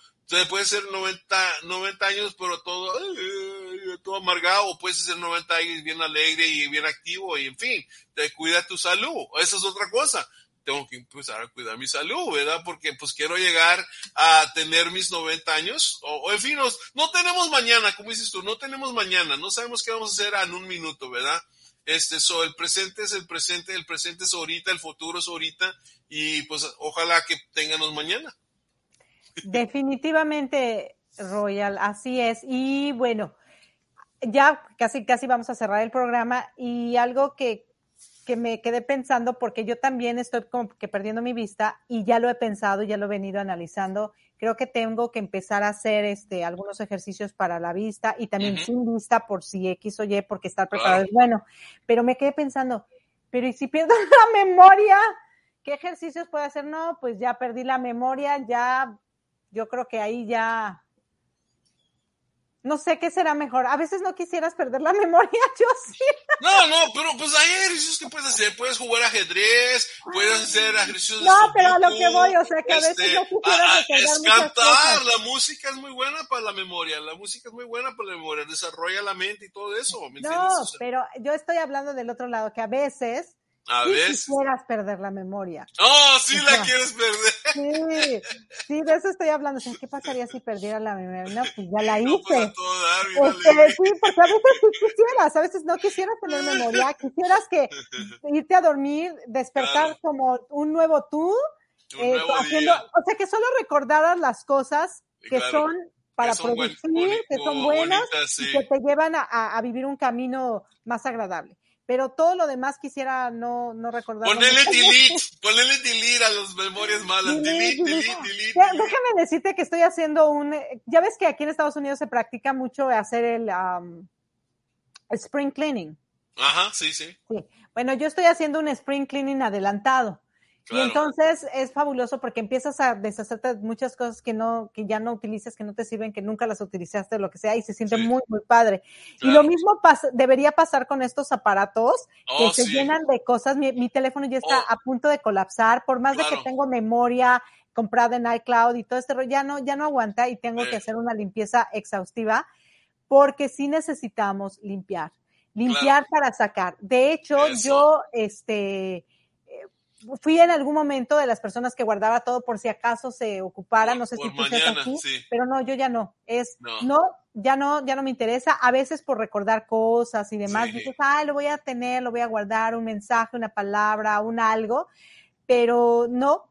puede ser 90, 90 años, pero todo, eh, todo amargado, o puedes ser 90 años bien alegre y bien activo, y en fin, te cuida tu salud. Esa es otra cosa. Tengo que empezar a cuidar mi salud, ¿verdad? Porque pues quiero llegar a tener mis 90 años, o, en fin, nos- no tenemos mañana, como dices tú, no tenemos mañana, no sabemos qué vamos a hacer en un minuto, ¿verdad? Este, so, el presente es el presente, el presente es ahorita, el futuro es ahorita, y pues ojalá que tengamos mañana. Definitivamente, Royal, así es. Y bueno, ya casi, casi vamos a cerrar el programa y algo que, que me quedé pensando porque yo también estoy como que perdiendo mi vista y ya lo he pensado, ya lo he venido analizando. Creo que tengo que empezar a hacer este algunos ejercicios para la vista y también sin vista por si X o Y, porque estar preparado Claro. es bueno. Pero me quedé pensando, pero ¿y si pierdo la memoria? ¿Qué ejercicios puedo hacer? No, pues ya perdí la memoria, ya yo creo que ahí ya no sé qué será mejor. A veces no quisieras perder la memoria, yo sí. No, no, pero pues hay ejercicios que puedes hacer. Puedes jugar ajedrez, puedes hacer ejercicios de No, pero a lo que voy, o sea, que a veces este, no quisieras a- recordar es cantar. cosas. La música es muy buena para la memoria. La música es muy buena para la memoria. Desarrolla la mente y todo eso. ¿me No? O sea, pero yo estoy hablando del otro lado, que a veces a sí veces. quisieras perder la memoria. Oh, sí la quieres perder. Sí, sí, de eso estoy hablando. O sea, ¿Qué pasaría si perdiera la memoria? No, pues ya la No, pues hice. a todo dar, Este, sí, porque a veces sí quisieras, a veces no quisieras tener memoria, quisieras que irte a dormir, despertar Claro. como un nuevo tú, Un eh, nuevo haciendo, día. o sea, que solo recordaras las cosas que Claro. son para Que buen- producir, boni- que son buenas bonitas, y sí. que te llevan a- a vivir un camino más agradable. Pero todo lo demás quisiera no, no recordar. Ponele delete, ponele delete a las memorias malas. Delete, delete, delete. Déjame decirte que estoy haciendo un, ya ves que aquí en Estados Unidos se practica mucho hacer el um, spring cleaning. Ajá, sí, sí. Sí. Bueno, yo estoy haciendo un spring cleaning adelantado. Claro. Y entonces es fabuloso porque empiezas a deshacerte de muchas cosas que no, que ya no utilizas, que no te sirven, que nunca las utilizaste, lo que sea, y se siente Sí. muy, muy padre. Y lo mismo pas- debería pasar con estos aparatos Oh, que se sí. llenan de cosas. Mi, mi teléfono ya está Oh. a punto de colapsar, por más de que tengo memoria comprada en iCloud y todo este rollo, ya no, ya no aguanta y tengo que hacer una limpieza exhaustiva porque sí necesitamos limpiar. Limpiar para sacar. De hecho, Eso. yo, este, fui en algún momento de las personas que guardaba todo por si acaso se ocupara, no sé por si tú seas sí. pero no, yo ya no. Es, No. no. ya no, ya no me interesa. A veces por recordar cosas y demás, Sí. dices, ay, lo voy a tener, lo voy a guardar, un mensaje, una palabra, un algo, pero no,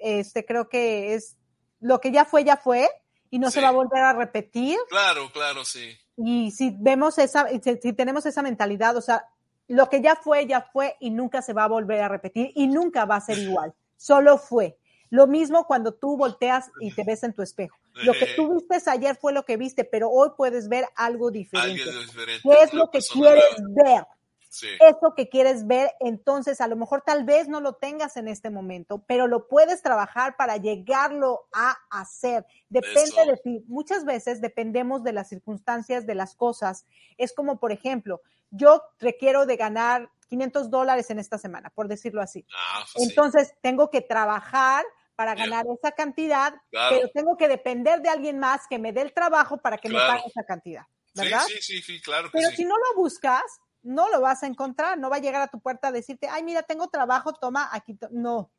este, creo que es lo que ya fue, ya fue, y no se va a volver a repetir. Claro, claro, sí. Y si vemos esa, si tenemos esa mentalidad, o sea, lo que ya fue, ya fue y nunca se va a volver a repetir y nunca va a ser igual. Solo fue. Lo mismo cuando tú volteas y te ves en tu espejo. Lo que tú viste ayer fue lo que viste, pero hoy puedes ver algo diferente. Alguien diferente. ¿Qué es lo que quieres ver? Sí. Eso que quieres ver, entonces a lo mejor tal vez no lo tengas en este momento, pero lo puedes trabajar para llegarlo a hacer. Depende Eso. de ti. Muchas veces dependemos de las circunstancias de las cosas. Es como, por ejemplo, yo requiero de ganar 500 dólares en esta semana, por decirlo así. Ah, pues sí. Entonces tengo que trabajar para ganar esa cantidad, Claro. pero tengo que depender de alguien más que me dé el trabajo para que me pague esa cantidad, ¿verdad? sí, sí, sí, claro que Pero sí. si no lo buscas, no lo vas a encontrar, no va a llegar a tu puerta a decirte, ay, mira, tengo trabajo, toma, aquí, to-". no,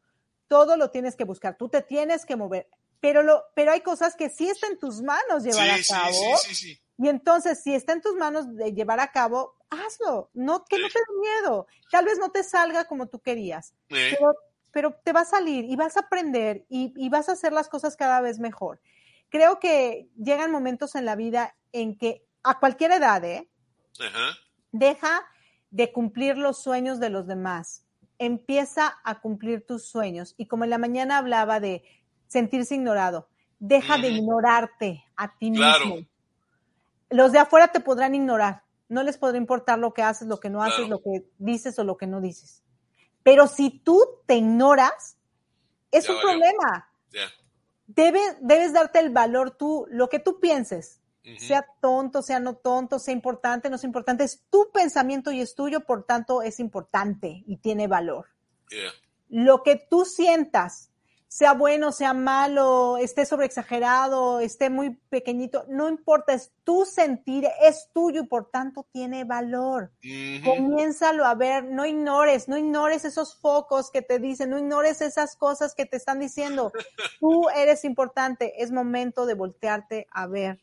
todo lo tienes que buscar, tú te tienes que mover, pero, lo, pero hay cosas que sí está en tus manos llevar Sí, a cabo, sí, sí, y entonces si está en tus manos de llevar a cabo, hazlo, no, que no te dé miedo, tal vez no te salga como tú querías, Eh, pero, pero te va a salir y vas a aprender y, y vas a hacer las cosas cada vez mejor. Creo que llegan momentos en la vida en que a cualquier edad, ¿eh? Ajá. Deja de cumplir los sueños de los demás. Empieza a cumplir tus sueños. Y como en la mañana hablaba de sentirse ignorado, deja de ignorarte a ti Claro. mismo. Los de afuera te podrán ignorar. No les podrá importar lo que haces, lo que no haces, lo que dices o lo que no dices. Pero si tú te ignoras, es Ya un valió. problema. Debes, debes darte el valor tú, lo que tú pienses Sea tonto, sea no tonto, sea importante, no sea importante, es tu pensamiento y es tuyo, por tanto es importante y tiene valor. Yeah. Lo que tú sientas, sea bueno, sea malo, esté sobreexagerado, esté muy pequeñito, no importa, es tu sentir, es tuyo y por tanto tiene valor. Ujú. Comiénzalo a ver, no ignores, no ignores esos focos que te dicen, no ignores esas cosas que te están diciendo. Tú eres importante, es momento de voltearte a ver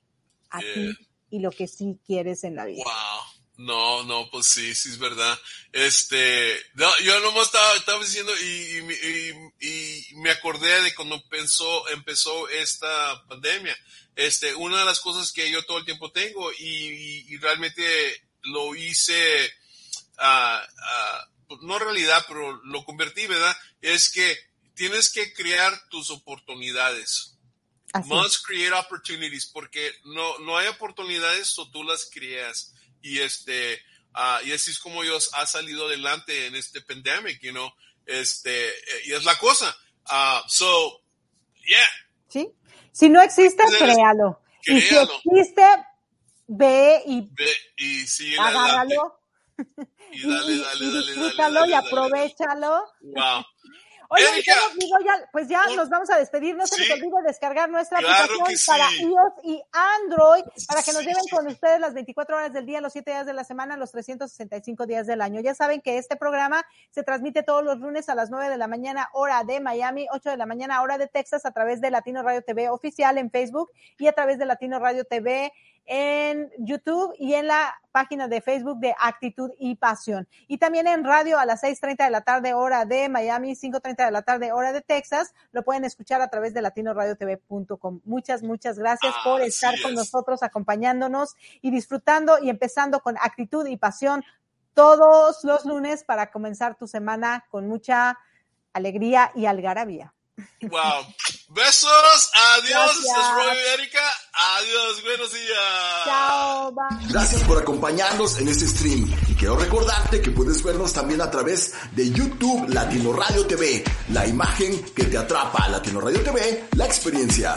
a Yeah. ti y lo que sí quieres en la vida. Wow. No, no, pues sí, sí es verdad. Este, no, yo nomás estaba, estaba diciendo y, y, me- y- y me acordé de cuando empezó, empezó esta pandemia. Este, una de las cosas que yo todo el tiempo tengo y, realmente lo hice, ah, no realidad, pero lo convertí, ¿verdad? Es que tienes que crear tus oportunidades. Así. Must create opportunities, porque no, no hay oportunidades o tú las creas. Y este, ah, y así es como Dios ha salido adelante en este pandemic, you know, este, eh, y es la cosa. Ah, so, yeah, ¿Sí? Si no existe, Eres- créalo. Y si créalo. existe, ve y ve y sigue agárralo Y y, dale, y- dale, y dale, dale, y dale, dale. aprovechalo. Wow. Oye, ya, pues ya Un- nos vamos a despedir. No se Sí. les olvide descargar nuestra Claro aplicación sí. para iOS y Android para que nos Sí, lleven con ustedes las 24 horas del día, los 7 días de la semana, los 365 días del año. Ya saben que este programa se transmite todos los lunes a las 9 de la mañana, hora de Miami, 8 de la mañana, hora de Texas, a través de Latino Radio TV oficial en Facebook y a través de Latino Radio TV en YouTube y en la página de Facebook de Actitud y Pasión. Y también en radio a las 6.30 de la tarde, hora de Miami, 5.30 de la tarde, hora de Texas. Lo pueden escuchar a través de latinoradiotv.com. Muchas, muchas gracias por Así estar con nosotros, acompañándonos y disfrutando y empezando con Actitud y Pasión todos los lunes para comenzar tu semana con mucha alegría y algarabía. Wow. Besos. Adiós. Y Erika. Adiós. Buenos días. Chao, bye. Gracias por acompañarnos en este stream y quiero recordarte que puedes vernos también a través de YouTube Latino Radio TV, la imagen que te atrapa, Latino Radio TV, la experiencia.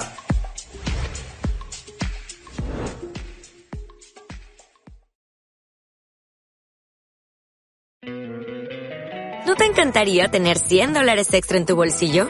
¿No te encantaría tener 100 dólares extra en tu bolsillo?